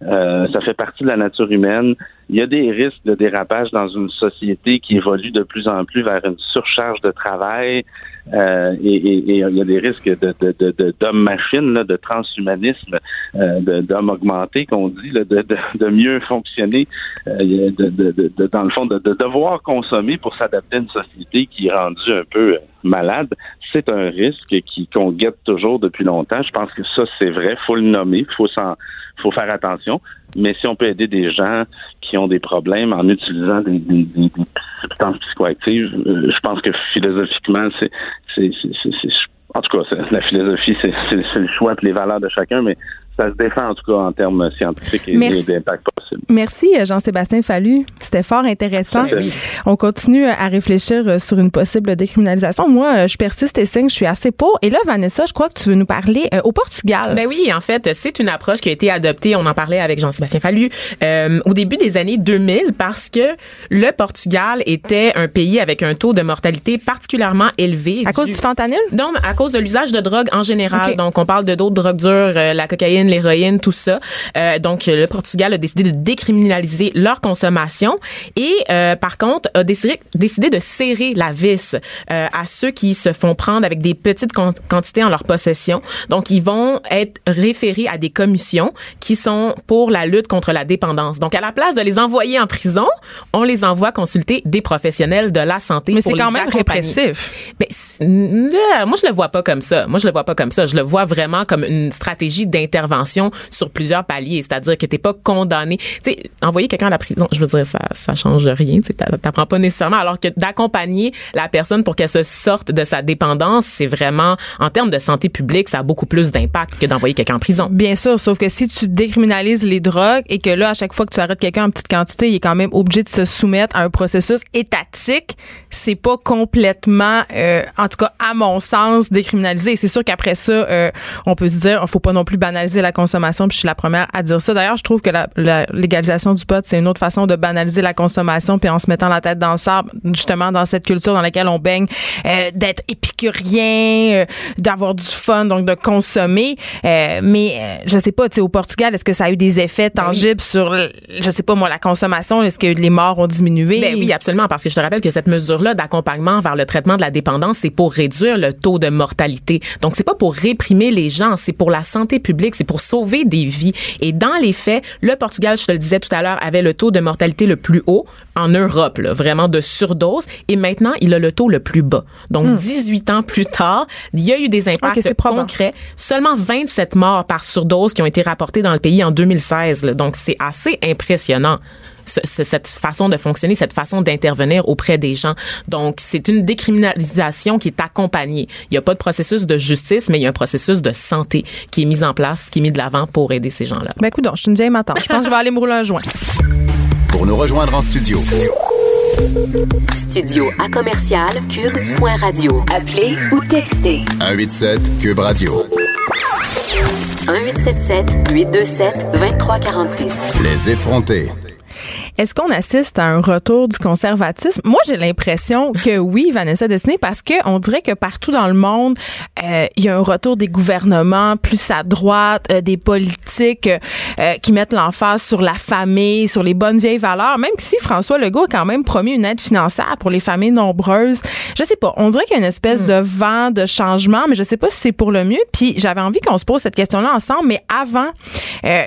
Euh, ça fait partie de la nature humaine. Il y a des risques de dérapage dans une société qui évolue de plus en plus vers une surcharge de travail euh, et, il y a des risques de, de, de, d'hommes-machines, de transhumanisme, euh, d'hommes augmentés, qu'on dit, de, de, mieux fonctionner, euh, de, dans le fond, de, devoir consommer pour s'adapter à une société qui est rendue un peu malade. C'est un risque qui qu'on guette toujours depuis longtemps. Je pense que ça, c'est vrai. faut le nommer. faut s'en faut faire attention. Mais si on peut aider des gens qui ont des problèmes en utilisant des, substances psychoactives, euh, je pense que philosophiquement, c'est, c'est, en tout cas, la philosophie, c'est, le choix et les valeurs de chacun, mais ça se défend en tout cas en termes scientifiques et, d'impact possible. Merci Jean-Sébastien Fallu. C'était fort intéressant. On continue à réfléchir euh, sur une possible décriminalisation. Moi, euh, je persiste et signe, je suis assez pour. Et là, Vanessa, je crois que tu veux nous parler euh, au Portugal. Ben oui, en fait, c'est une approche qui a été adoptée. On en parlait avec Jean-Sébastien Fallu au début des années 2000 parce que le Portugal était un pays avec un taux de mortalité particulièrement élevé. À cause du fentanyl? Non, à cause de l'usage de drogue en général. Donc, on parle de d'autres drogues dures, la cocaïne cocaïne, l'héroïne, tout ça. Euh, donc, le Portugal a décidé de décriminaliser leur consommation et, euh, par contre, a décidé, décidé de serrer la vis euh, à ceux qui se font prendre avec des petites quantités en leur possession. Donc, ils vont être référés à des commissions qui sont pour la lutte contre la dépendance. Donc, à la place de les envoyer en prison, on les envoie consulter des professionnels de la santé. Mais c'est quand même répressif. Ben, moi, je le vois pas comme ça. Moi, je le vois pas comme ça. Je le vois vraiment comme une stratégie d'intervention sur plusieurs paliers. C'est-à-dire que t'es pas condamné. Tu sais, envoyer quelqu'un à la prison, je veux dire, ça, ça change rien. Tu t'apprends pas nécessairement. Alors que d'accompagner la personne pour qu'elle se sorte de sa dépendance, c'est vraiment, en termes de santé publique, ça a beaucoup plus d'impact que d'envoyer quelqu'un en prison. Bien sûr, sauf que si tu décriminalises les drogues et que là, à chaque fois que tu arrêtes quelqu'un en petite quantité, il est quand même obligé de se soumettre à un processus étatique, c'est pas complètement, euh, en tout cas, à mon sens, décriminalisé. C'est sûr qu'après ça, euh, on peut se dire, faut pas non plus banaliser la consommation. Puis je suis la première à dire ça. D'ailleurs, je trouve que la, légalisation du pot, c'est une autre façon de banaliser la consommation, puis en se mettant la tête dans le sable, justement dans cette culture dans laquelle on baigne, euh, d'être épicurien, d'avoir du fun, donc de consommer. mais je sais pas, tu sais, au Portugal, est-ce que ça a eu des effets ben tangibles sur, je sais pas moi, la consommation? Est-ce que les morts ont diminué? Ben oui, absolument, parce que je te rappelle que cette mesure-là d'accompagnement vers le traitement de la dépendance, c'est pour réduire le taux de mortalité. Donc, c'est pas pour réprimer les gens, c'est pour la santé publique, c'est pour sauver des vies. Et dans les faits, le Portugal, je te le disais tout à l'heure, avait le taux de mortalité le plus haut en Europe, là, vraiment de surdose. Et maintenant, il a le taux le plus bas. Donc, 18 hmm. ans plus tard, il y a eu des impacts concrets. Seulement 27 morts par surdose qui ont été rapportés dans le pays en 2016. Donc, c'est assez impressionnant cette façon de fonctionner, cette façon d'intervenir auprès des gens. Donc, c'est une décriminalisation qui est accompagnée. Il n'y a pas de processus de justice, mais il y a un processus de santé qui est mis en place, qui est mis de l'avant pour aider ces gens-là. Ben, écoute, je suis une vieille matin. Je pense que je vais aller me rouler un joint. Pour nous rejoindre en studio. Studio à commercial cube.radio. Appelez ou textez. 187 cube radio. 1877 827 2346. Les effrontés. Est-ce qu'on assiste à un retour du conservatisme? Moi, j'ai l'impression que oui, Vanessa Destiné, parce que on dirait que partout dans le monde, euh, il y a un retour des gouvernements plus à droite, euh, des politiques euh, qui mettent l'emphase sur la famille, sur les bonnes vieilles valeurs. Même si François Legault a quand même promis une aide financière pour les familles nombreuses, je sais pas. On dirait qu'il y a une espèce hmm. de vent de changement, mais je sais pas si c'est pour le mieux. Puis j'avais envie qu'on se pose cette question-là ensemble, mais avant,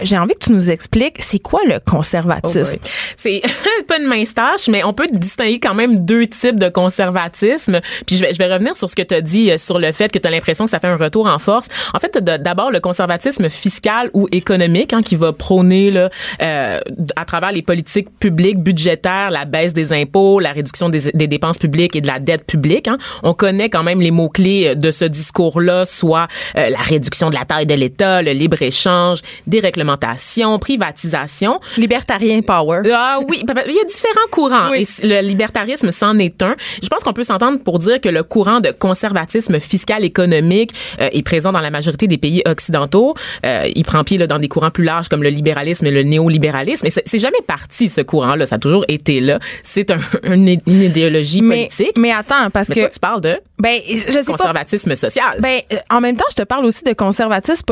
j'ai envie que tu nous expliques c'est quoi le conservatisme? Oh c'est pas une mince tâche, mais on peut distinguer quand même deux types de conservatisme. Puis je vais, je vais revenir sur ce que tu as dit euh, sur le fait que tu as l'impression que ça fait un retour en force. En fait, d'abord le conservatisme fiscal ou économique hein, qui va prôner là, euh, à travers les politiques publiques, budgétaires, la baisse des impôts, la réduction des, des dépenses publiques et de la dette publique. Hein. On connaît quand même les mots-clés de ce discours-là, soit euh, la réduction de la taille de l'État, le libre-échange, déréglementation, privatisation. Libertarien power. Ah, ah oui, il y a différents courants et le libertarisme c'en est un. Je pense qu'on peut s'entendre pour dire que le courant de conservatisme fiscal économique euh, est présent dans la majorité des pays occidentaux. Euh, il prend pied là, dans des courants plus larges comme le libéralisme et le néolibéralisme. Mais c'est jamais parti ce courant-là, ça a toujours été là. C'est un, une, idéologie politique. Mais attends, parce que tu parles de ben je sais conservatisme social. Ben euh, en même temps, je te parle aussi de conservatisme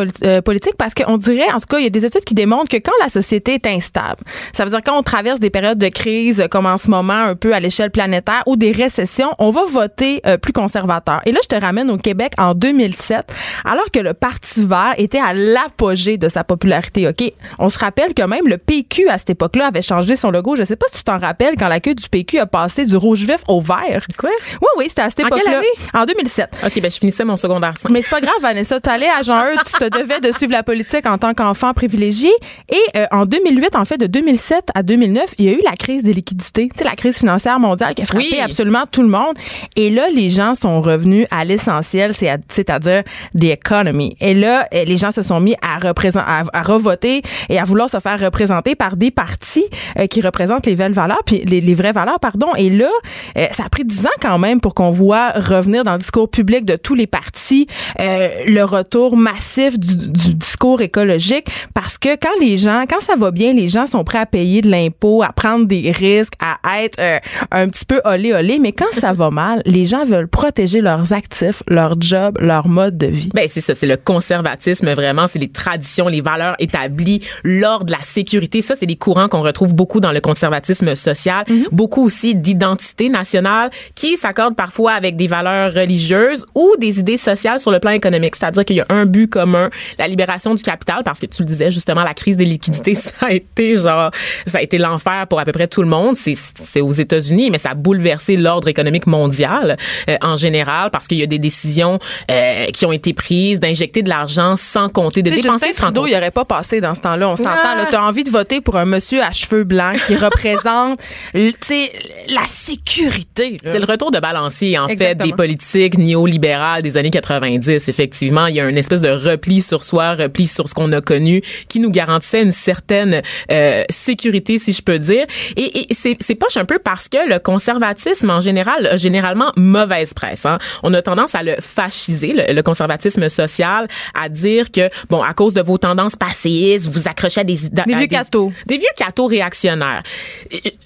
politique parce qu'on dirait, en tout cas, il y a des études qui démontrent que quand la société est instable, ça veut dire quand on travaille des périodes de crise comme en ce moment un peu à l'échelle planétaire ou des récessions, on va voter euh, plus conservateur. Et là, je te ramène au Québec en 2007, alors que le Parti vert était à l'apogée de sa popularité. OK, on se rappelle que même le PQ à cette époque-là avait changé son logo. Je sais pas si tu t'en rappelles quand la queue du PQ a passé du rouge vif au vert. Quoi? Oui oui, c'était à cette époque-là. En 2007. OK, ben je finissais mon secondaire 5. Mais c'est pas grave Vanessa, tu allais à Jean tu te devais de suivre la politique en tant qu'enfant privilégié et euh, en 2008 en fait de 2007 à 2009 il y a eu la crise des liquidités, tu sais, la crise financière mondiale qui a frappé absolument tout le monde. Et là, les gens sont revenus à l'essentiel, c'est-à-dire l'économie. Et là, eh, les gens se sont mis à, représenter, à, revoter et à vouloir se faire représenter par des partis euh, qui représentent les vraies valeurs, puis les, vraies valeurs, pardon. Et là, euh, ça a pris dix ans quand même pour qu'on voit revenir dans le discours public de tous les partis euh, le retour massif du, du discours écologique, parce que quand les gens, quand ça va bien, les gens sont prêts à payer de l'impôt à prendre des risques, à être euh, un petit peu olé olé. Mais quand ça va mal, les gens veulent protéger leurs actifs, leur job, leur mode de vie. Ben c'est ça, c'est le conservatisme vraiment, c'est les traditions, les valeurs établies, l'ordre, la sécurité. Ça, c'est des courants qu'on retrouve beaucoup dans le conservatisme social, Mhm. beaucoup aussi d'identité nationale qui s'accordent parfois avec des valeurs religieuses ou des idées sociales sur le plan économique. C'est-à-dire qu'il y a un but commun, la libération du capital, parce que tu le disais justement, la crise des liquidités, ça a été genre, ça a été l'enfer pour à peu près tout le monde. C'est, c'est aux États-Unis, mais ça a bouleversé l'ordre économique mondial euh, en général parce qu'il y a des décisions euh, qui ont été prises d'injecter de l'argent sans compter, de Tu sais, dépenser Justin sans Trudeau, compter. il aurait pas passé dans ce temps-là. On s'entend. Ah. Là, t'as envie de voter pour un monsieur à cheveux blancs qui représente, tu sais, la sécurité. C'est le retour de balancier, en fait, des politiques néolibérales des années 90. Effectivement, il y a une espèce de repli sur soi, repli sur ce qu'on a connu, qui nous garantissait une certaine euh, sécurité, si je peux dire. Et, et c'est, c'est poche un peu parce que le conservatisme, en général, a généralement mauvaise presse. Hein. On a tendance à le fasciser, le, le conservatisme social, à dire que, bon, à cause de vos tendances passéistes, vous accrochez à des... Des à vieux cathos. des vieux cathos réactionnaires.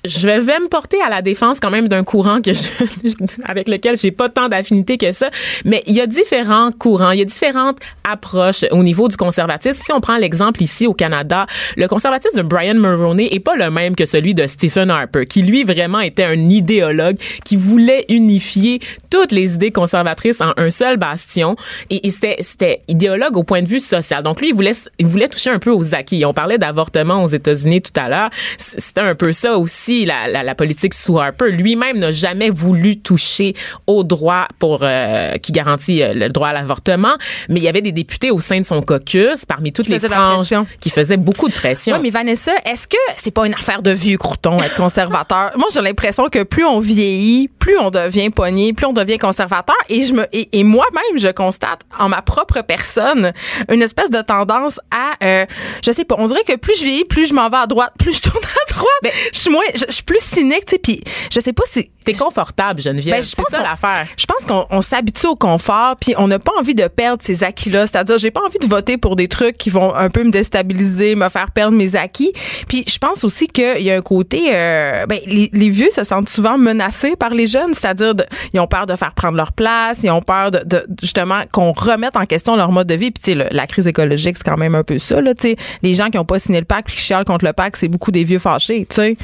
Je vais me porter à la défense quand même d'un courant que je- avec lequel j'ai pas tant d'affinité que ça, mais il y a différents courants, il y a différentes approches au niveau du conservatisme. Si on prend l'exemple ici au Canada, le conservatisme de Brian Mulroney est pas le même que celui de Stephen Harper, qui lui vraiment était un idéologue qui voulait unifier toutes les idées conservatrices en un seul bastion et, et c'était c'était idéologue au point de vue social. Donc lui il voulait il voulait toucher un peu aux acquis. On parlait d'avortement aux États-Unis tout à l'heure. C'était un peu ça aussi la, la, la politique sous Harper. Lui-même n'a jamais voulu toucher aux droits pour euh, qui garantit euh, le droit à l'avortement, mais il y avait des députés au sein de son caucus parmi toutes Qui les franges qui faisaient beaucoup de pression. Oui, mais Vanessa, est-ce que c'est pas une affaire de vieux croutons être conservateur? Moi, j'ai l'impression que plus on vieillit, plus on devient pogné, plus on devient conservateur. Et je me et, et moi-même, je constate en ma propre personne une espèce de tendance à, euh, je sais pas, on dirait que plus je vieillis, plus je m'en vais à droite, plus je tourne à droite. Ben, je suis moins, je, je suis plus cynique, tu sais. Puis je sais pas si T'es confortable, Geneviève. Ben, je c'est pense ça l'affaire. Je pense qu'on on s'habitue au confort, puis on n'a pas envie de perdre ces acquis-là. C'est-à-dire, j'ai pas envie de voter pour des trucs qui vont un peu me déstabiliser, me faire perdre mes acquis. Puis je pense aussi qu'il y a un côté, euh, ben, les, les vieux se sentent souvent menacés par les jeunes, c'est-à-dire ils ont peur de faire prendre leur place, ils ont peur de, de- justement qu'on remette en question leur mode de vie. Puis tu sais, le- la crise écologique, c'est quand même un peu ça. Là, tu sais, les gens qui ont pas signé le pacte, puis qui chialent contre le pacte, c'est beaucoup des vieux fâchés. tu sais.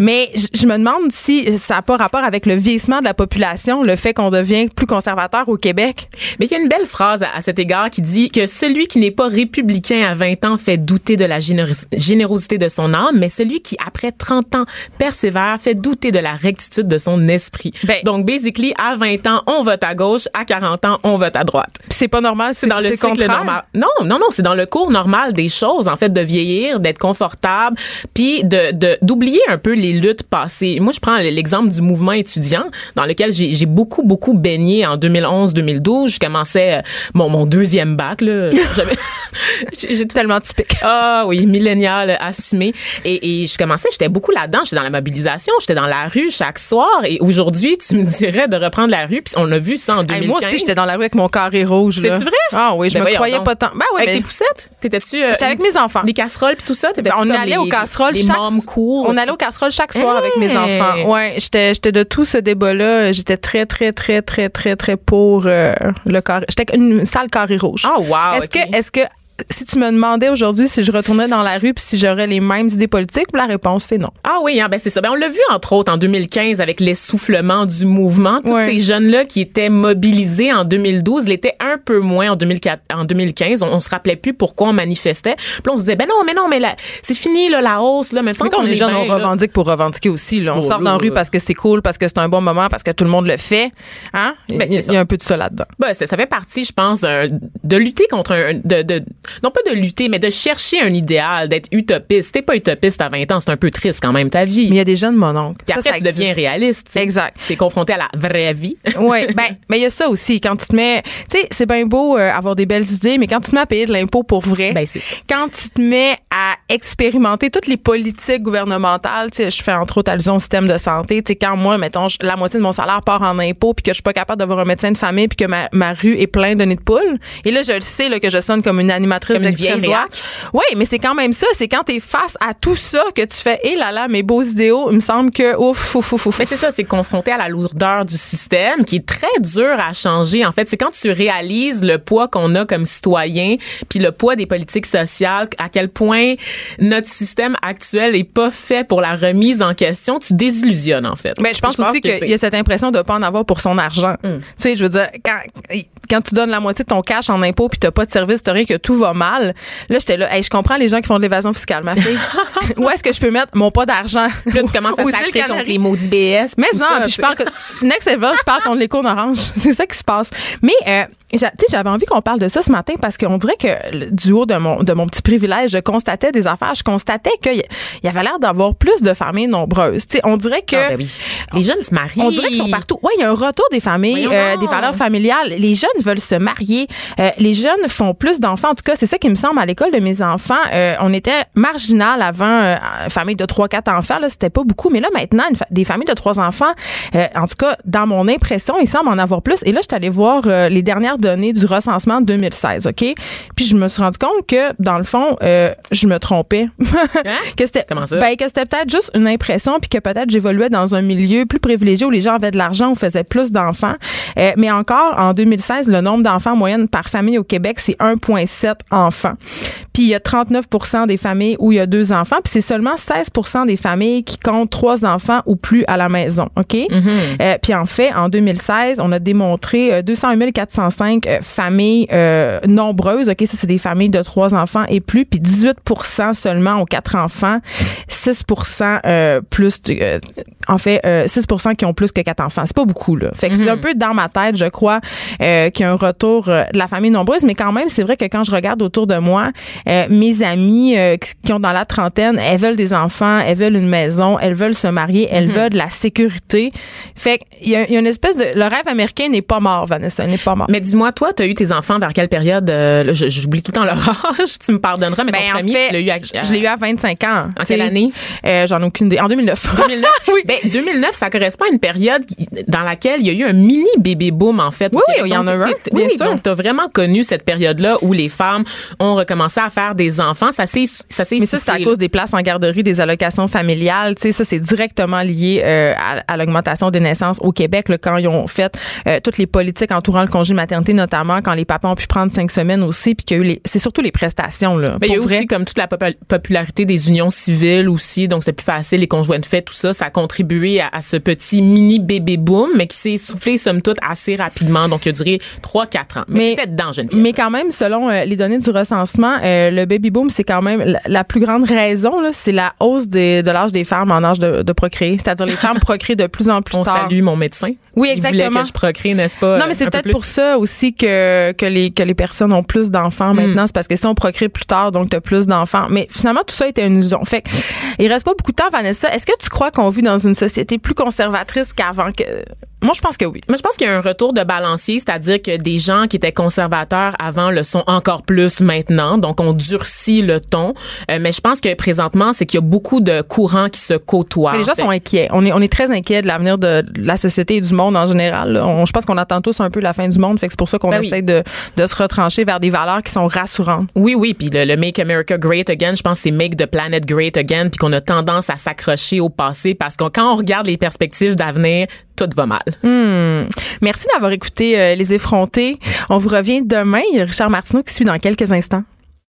Mais je me demande si ça n'a pas rapport avec le vieillissement de la population, le fait qu'on devient plus conservateur au Québec? Mais il y a une belle phrase à, à cet égard qui dit que celui qui n'est pas républicain à 20 ans fait douter de la généros- générosité de son âme, mais celui qui, après 30 ans, persévère fait douter de la rectitude de son esprit. Ben- Donc, basically, à 20 ans, on vote à gauche, à 40 ans, on vote à droite. C'est pas normal, C'est dans le cycle contraire. normal. Non, non, non, c'est dans le cours normal des choses, en fait, de vieillir, d'être confortable, puis de- d'oublier un peu les luttes passées. Moi, je prends l'exemple du mouvement étudiant, dans lequel j'ai beaucoup, beaucoup baigné en 2011-2012. Je commençais euh, mon, mon deuxième bac, j'ai- Tellement typique. ah oui, millénial assumé. Et, et je commençais, j'étais beaucoup là-dedans. J'étais dans la mobilisation, j'étais dans la rue chaque soir. Et aujourd'hui, tu me dirais de reprendre la rue. Puis on a vu ça en Hey, 2015. moi aussi, j'étais dans la rue avec mon carré rouge. là. C'est-tu vrai? Ah oui, je Ben me voyons croyais donc. pas tant. Ben oui, avec mais tes poussettes? T'étais-tu... euh, J'étais avec mes enfants. Des casseroles puis tout ça? T'étais-tu on allait les- aux casseroles les chaque cool? On allait aux casseroles chaque soir avec mes Hey! enfants. Ouais, j'étais j'étais de tout ce débat-là, j'étais très très très très très très pour euh, le carré. J'étais une sale carré rouge. Oh, wow, Est-ce ok. que est-ce que si tu me demandais aujourd'hui si je retournais dans la rue puis si j'aurais les mêmes idées politiques, la réponse c'est non. Ah oui, hein, ben c'est ça. Ben on l'a vu entre autres en 2015 avec l'essoufflement du mouvement. Tous Ouais. ces jeunes-là qui étaient mobilisés en 2012 l'étaient un peu moins en 2004, en 2015. On, on se rappelait plus pourquoi on manifestait. Puis là, on se disait ben non, mais non, mais là, c'est fini là, la hausse là. Mais quand on est jeune, on revendique pour revendiquer aussi. Là. On Oh, sort là, dans la rue parce que c'est cool, parce que c'est un bon moment, parce que tout le monde le fait. Hein? Ben, il, y a, c'est ça. il y a un peu de ça là-dedans. Ben, ça, ça fait partie, je pense, d'un- de lutter contre un, de, de, non pas de lutter, mais de chercher un idéal, d'être utopiste. T'es pas utopiste à 20 ans, c'est un peu triste quand même ta vie. Mais il y a des jeunes mononcles. Puis Ça, après, ça tu deviens réaliste. Exact. T'es confronté à la vraie vie. Oui, ben, mais il y a ça aussi. Quand tu te mets, tu sais, c'est bien beau euh, avoir des belles idées, mais quand tu te mets à payer de l'impôt pour vrai, Ben, c'est ça. quand tu te mets à expérimenté toutes les politiques gouvernementales. Tu sais, je fais entre autres allusion au système de santé. Tu sais, quand moi, mettons, la moitié de mon salaire part en impôts, puis que je suis pas capable d'avoir un médecin de famille, puis que ma, ma rue est pleine de nids de poules. Et là, je le sais là, que je sonne comme une animatrice D'extrême droite. Oui, mais c'est quand même ça. C'est quand t'es face à tout ça que tu fais, hé là là, mes beaux idéaux, il me semble que ouf, ouf, ouf, ouf. Mais c'est ça, c'est confronté à la lourdeur du système qui est très dur à changer. En fait, c'est quand tu réalises le poids qu'on a comme citoyen, puis le poids des politiques sociales, à quel point notre système actuel est pas fait pour la remise en question, tu désillusionnes en fait. Ben, je pense aussi qu'il y a cette impression de pas en avoir pour son argent. Mm. Tu sais, je veux dire, quand, quand tu donnes la moitié de ton cash en impôts puis t'as pas de service, t'as rien que tout va mal. Là, j'étais là, hey, je comprends les gens qui font de l'évasion fiscale, ma fille. Où est-ce que je peux mettre mon pas d'argent? Là, tu commences à sacrer contre les maudits BS. Mais non, ça, puis je parle que next level, je parle contre les cônes orange. C'est ça qui se passe. Mais euh, tu sais, j'avais envie qu'on parle de ça ce matin parce qu'on dirait que du haut de mon de mon petit privilège, je constatais des affaires, je constatais qu'il y, avait l'air d'avoir plus de familles nombreuses. Tu sais, on dirait que Ah, ben oui. Les jeunes se marient. on dirait qu'ils sont partout. Oui, il y a un retour des familles, euh, des valeurs familiales. Les jeunes veulent se marier. Euh, les jeunes font plus d'enfants. En tout cas, c'est ça qui me semble à l'école de mes enfants. Euh, on était marginal avant, euh, famille de trois, quatre enfants. Là, c'était pas beaucoup. Mais là, maintenant, fa- des familles de trois enfants, euh, en tout cas, dans mon impression, il semble en avoir plus. Et là, je suis allée voir euh, les dernières données du recensement de 2016, OK? Puis je me suis rendu compte que, dans le fond, euh, je me trompais. que c'était, Comment ça? Ben, que c'était peut-être juste une impression, puis que peut-être j'évoluais dans un milieu plus privilégié où les gens avaient de l'argent, on faisait plus d'enfants. Euh, mais encore, en 2016, le nombre d'enfants en moyenne par famille au Québec, c'est 1,7 enfants. Puis il y a 39% des familles où il y a deux enfants, puis c'est seulement 16% des familles qui comptent trois enfants ou plus à la maison. OK? Euh, puis en fait, en 2016, on a démontré euh, 208 405 euh, familles euh, nombreuses. OK? Ça, c'est des familles de trois enfants et plus. Puis 18 seulement ont quatre enfants. 6 euh, plus, euh, en fait, euh, 6 qui ont plus que quatre enfants. C'est pas beaucoup, là. Fait que c'est un peu dans ma tête, je crois, euh, qu'il y a un retour euh, de la famille nombreuse. Mais quand même, c'est vrai que quand je regarde autour de moi, euh, mes amies euh, qui ont dans la trentaine, elles veulent des enfants, elles veulent une maison, elles veulent se marier, elles veulent de la sécurité. Fait qu'il y, a- il y a une espèce de... Le rêve américain n'est pas mort, Vanessa, n'est pas mort. Mais dis-moi, toi, tu as eu tes enfants vers quelle période? euh, J'oublie tout le temps leur âge, tu me pardonneras, mais Ben, ton en premier, fait, tu l'as eu à, à- je l'ai eu à 25 ans. En quelle année? Euh, J'en ai aucune idée. En 2009. 2009. Ben, 2009, ça correspond à une période dans laquelle il y a eu un mini bébé boom, en fait. Oui, oui, il y en a un, t'es- bien Oui, sûr. donc tu as vraiment connu cette période-là où les femmes ont recommencé à faire des enfants. Ça s'est ça Mais ça, c'est à cause des places en garderie, des allocations familiales. Tu sais, ça, c'est directement lié euh, à, à l'augmentation des naissances au Québec, là, quand ils ont fait euh, toutes les politiques entourant le congé maternité, notamment quand les papas ont pu prendre cinq semaines aussi, puis qu'il les... C'est surtout les prestations, là. Mais il y a aussi comme toute la popu- popularité des unions civiles aussi, donc c'est plus facile, les conjoints de fait, tout ça, ça a contribué à, à ce petit mini bébé boom, mais qui s'est essoufflé somme toute assez rapidement, donc il a duré 3-4 ans. Mais, Mais- peut-être dans Geneviève. Mais quand même, selon euh, les données du recensement, euh, le baby boom, c'est quand même la, la plus grande raison, là, c'est la hausse des- de l'âge des femmes en âge de, de procréer. C'est-à-dire les femmes procréent de plus en plus On tard. salue mon médecin. Oui, exactement. que je procrée, n'est-ce pas? Non, mais c'est peu peut-être pour ça aussi que, que, les, que les personnes ont plus d'enfants Hmm. maintenant. C'est parce que si on procrée plus tard, donc tu as plus d'enfants. Mais finalement, tout ça était une illusion. Fait que, il reste pas beaucoup de temps, Vanessa. Est-ce que tu crois qu'on vit dans une société plus conservatrice qu'avant? Que... Moi, je pense que oui. Moi, je pense qu'il y a un retour de balancier, c'est-à-dire que des gens qui étaient conservateurs avant le sont encore plus maintenant. Donc, on durcit le ton. Euh, mais je pense que présentement, c'est qu'il y a beaucoup de courants qui se côtoient. Les gens Fait- sont inquiets. On est, on est très inquiets de l'avenir de, de la société et du monde en général. là. On- je pense qu'on attend tous un peu la fin du monde. Fait que c'est pour ça qu'on Ben oui. essaie de, de se retrancher vers des valeurs qui sont rassurantes. Oui, oui, puis le, le Make America Great Again, je pense que c'est Make the Planet Great Again, puis qu'on a tendance à s'accrocher au passé parce que quand on regarde les perspectives d'avenir, tout va mal. Merci d'avoir écouté euh, Les Effrontés. On vous revient demain. Il y a Richard Martineau qui suit dans quelques instants.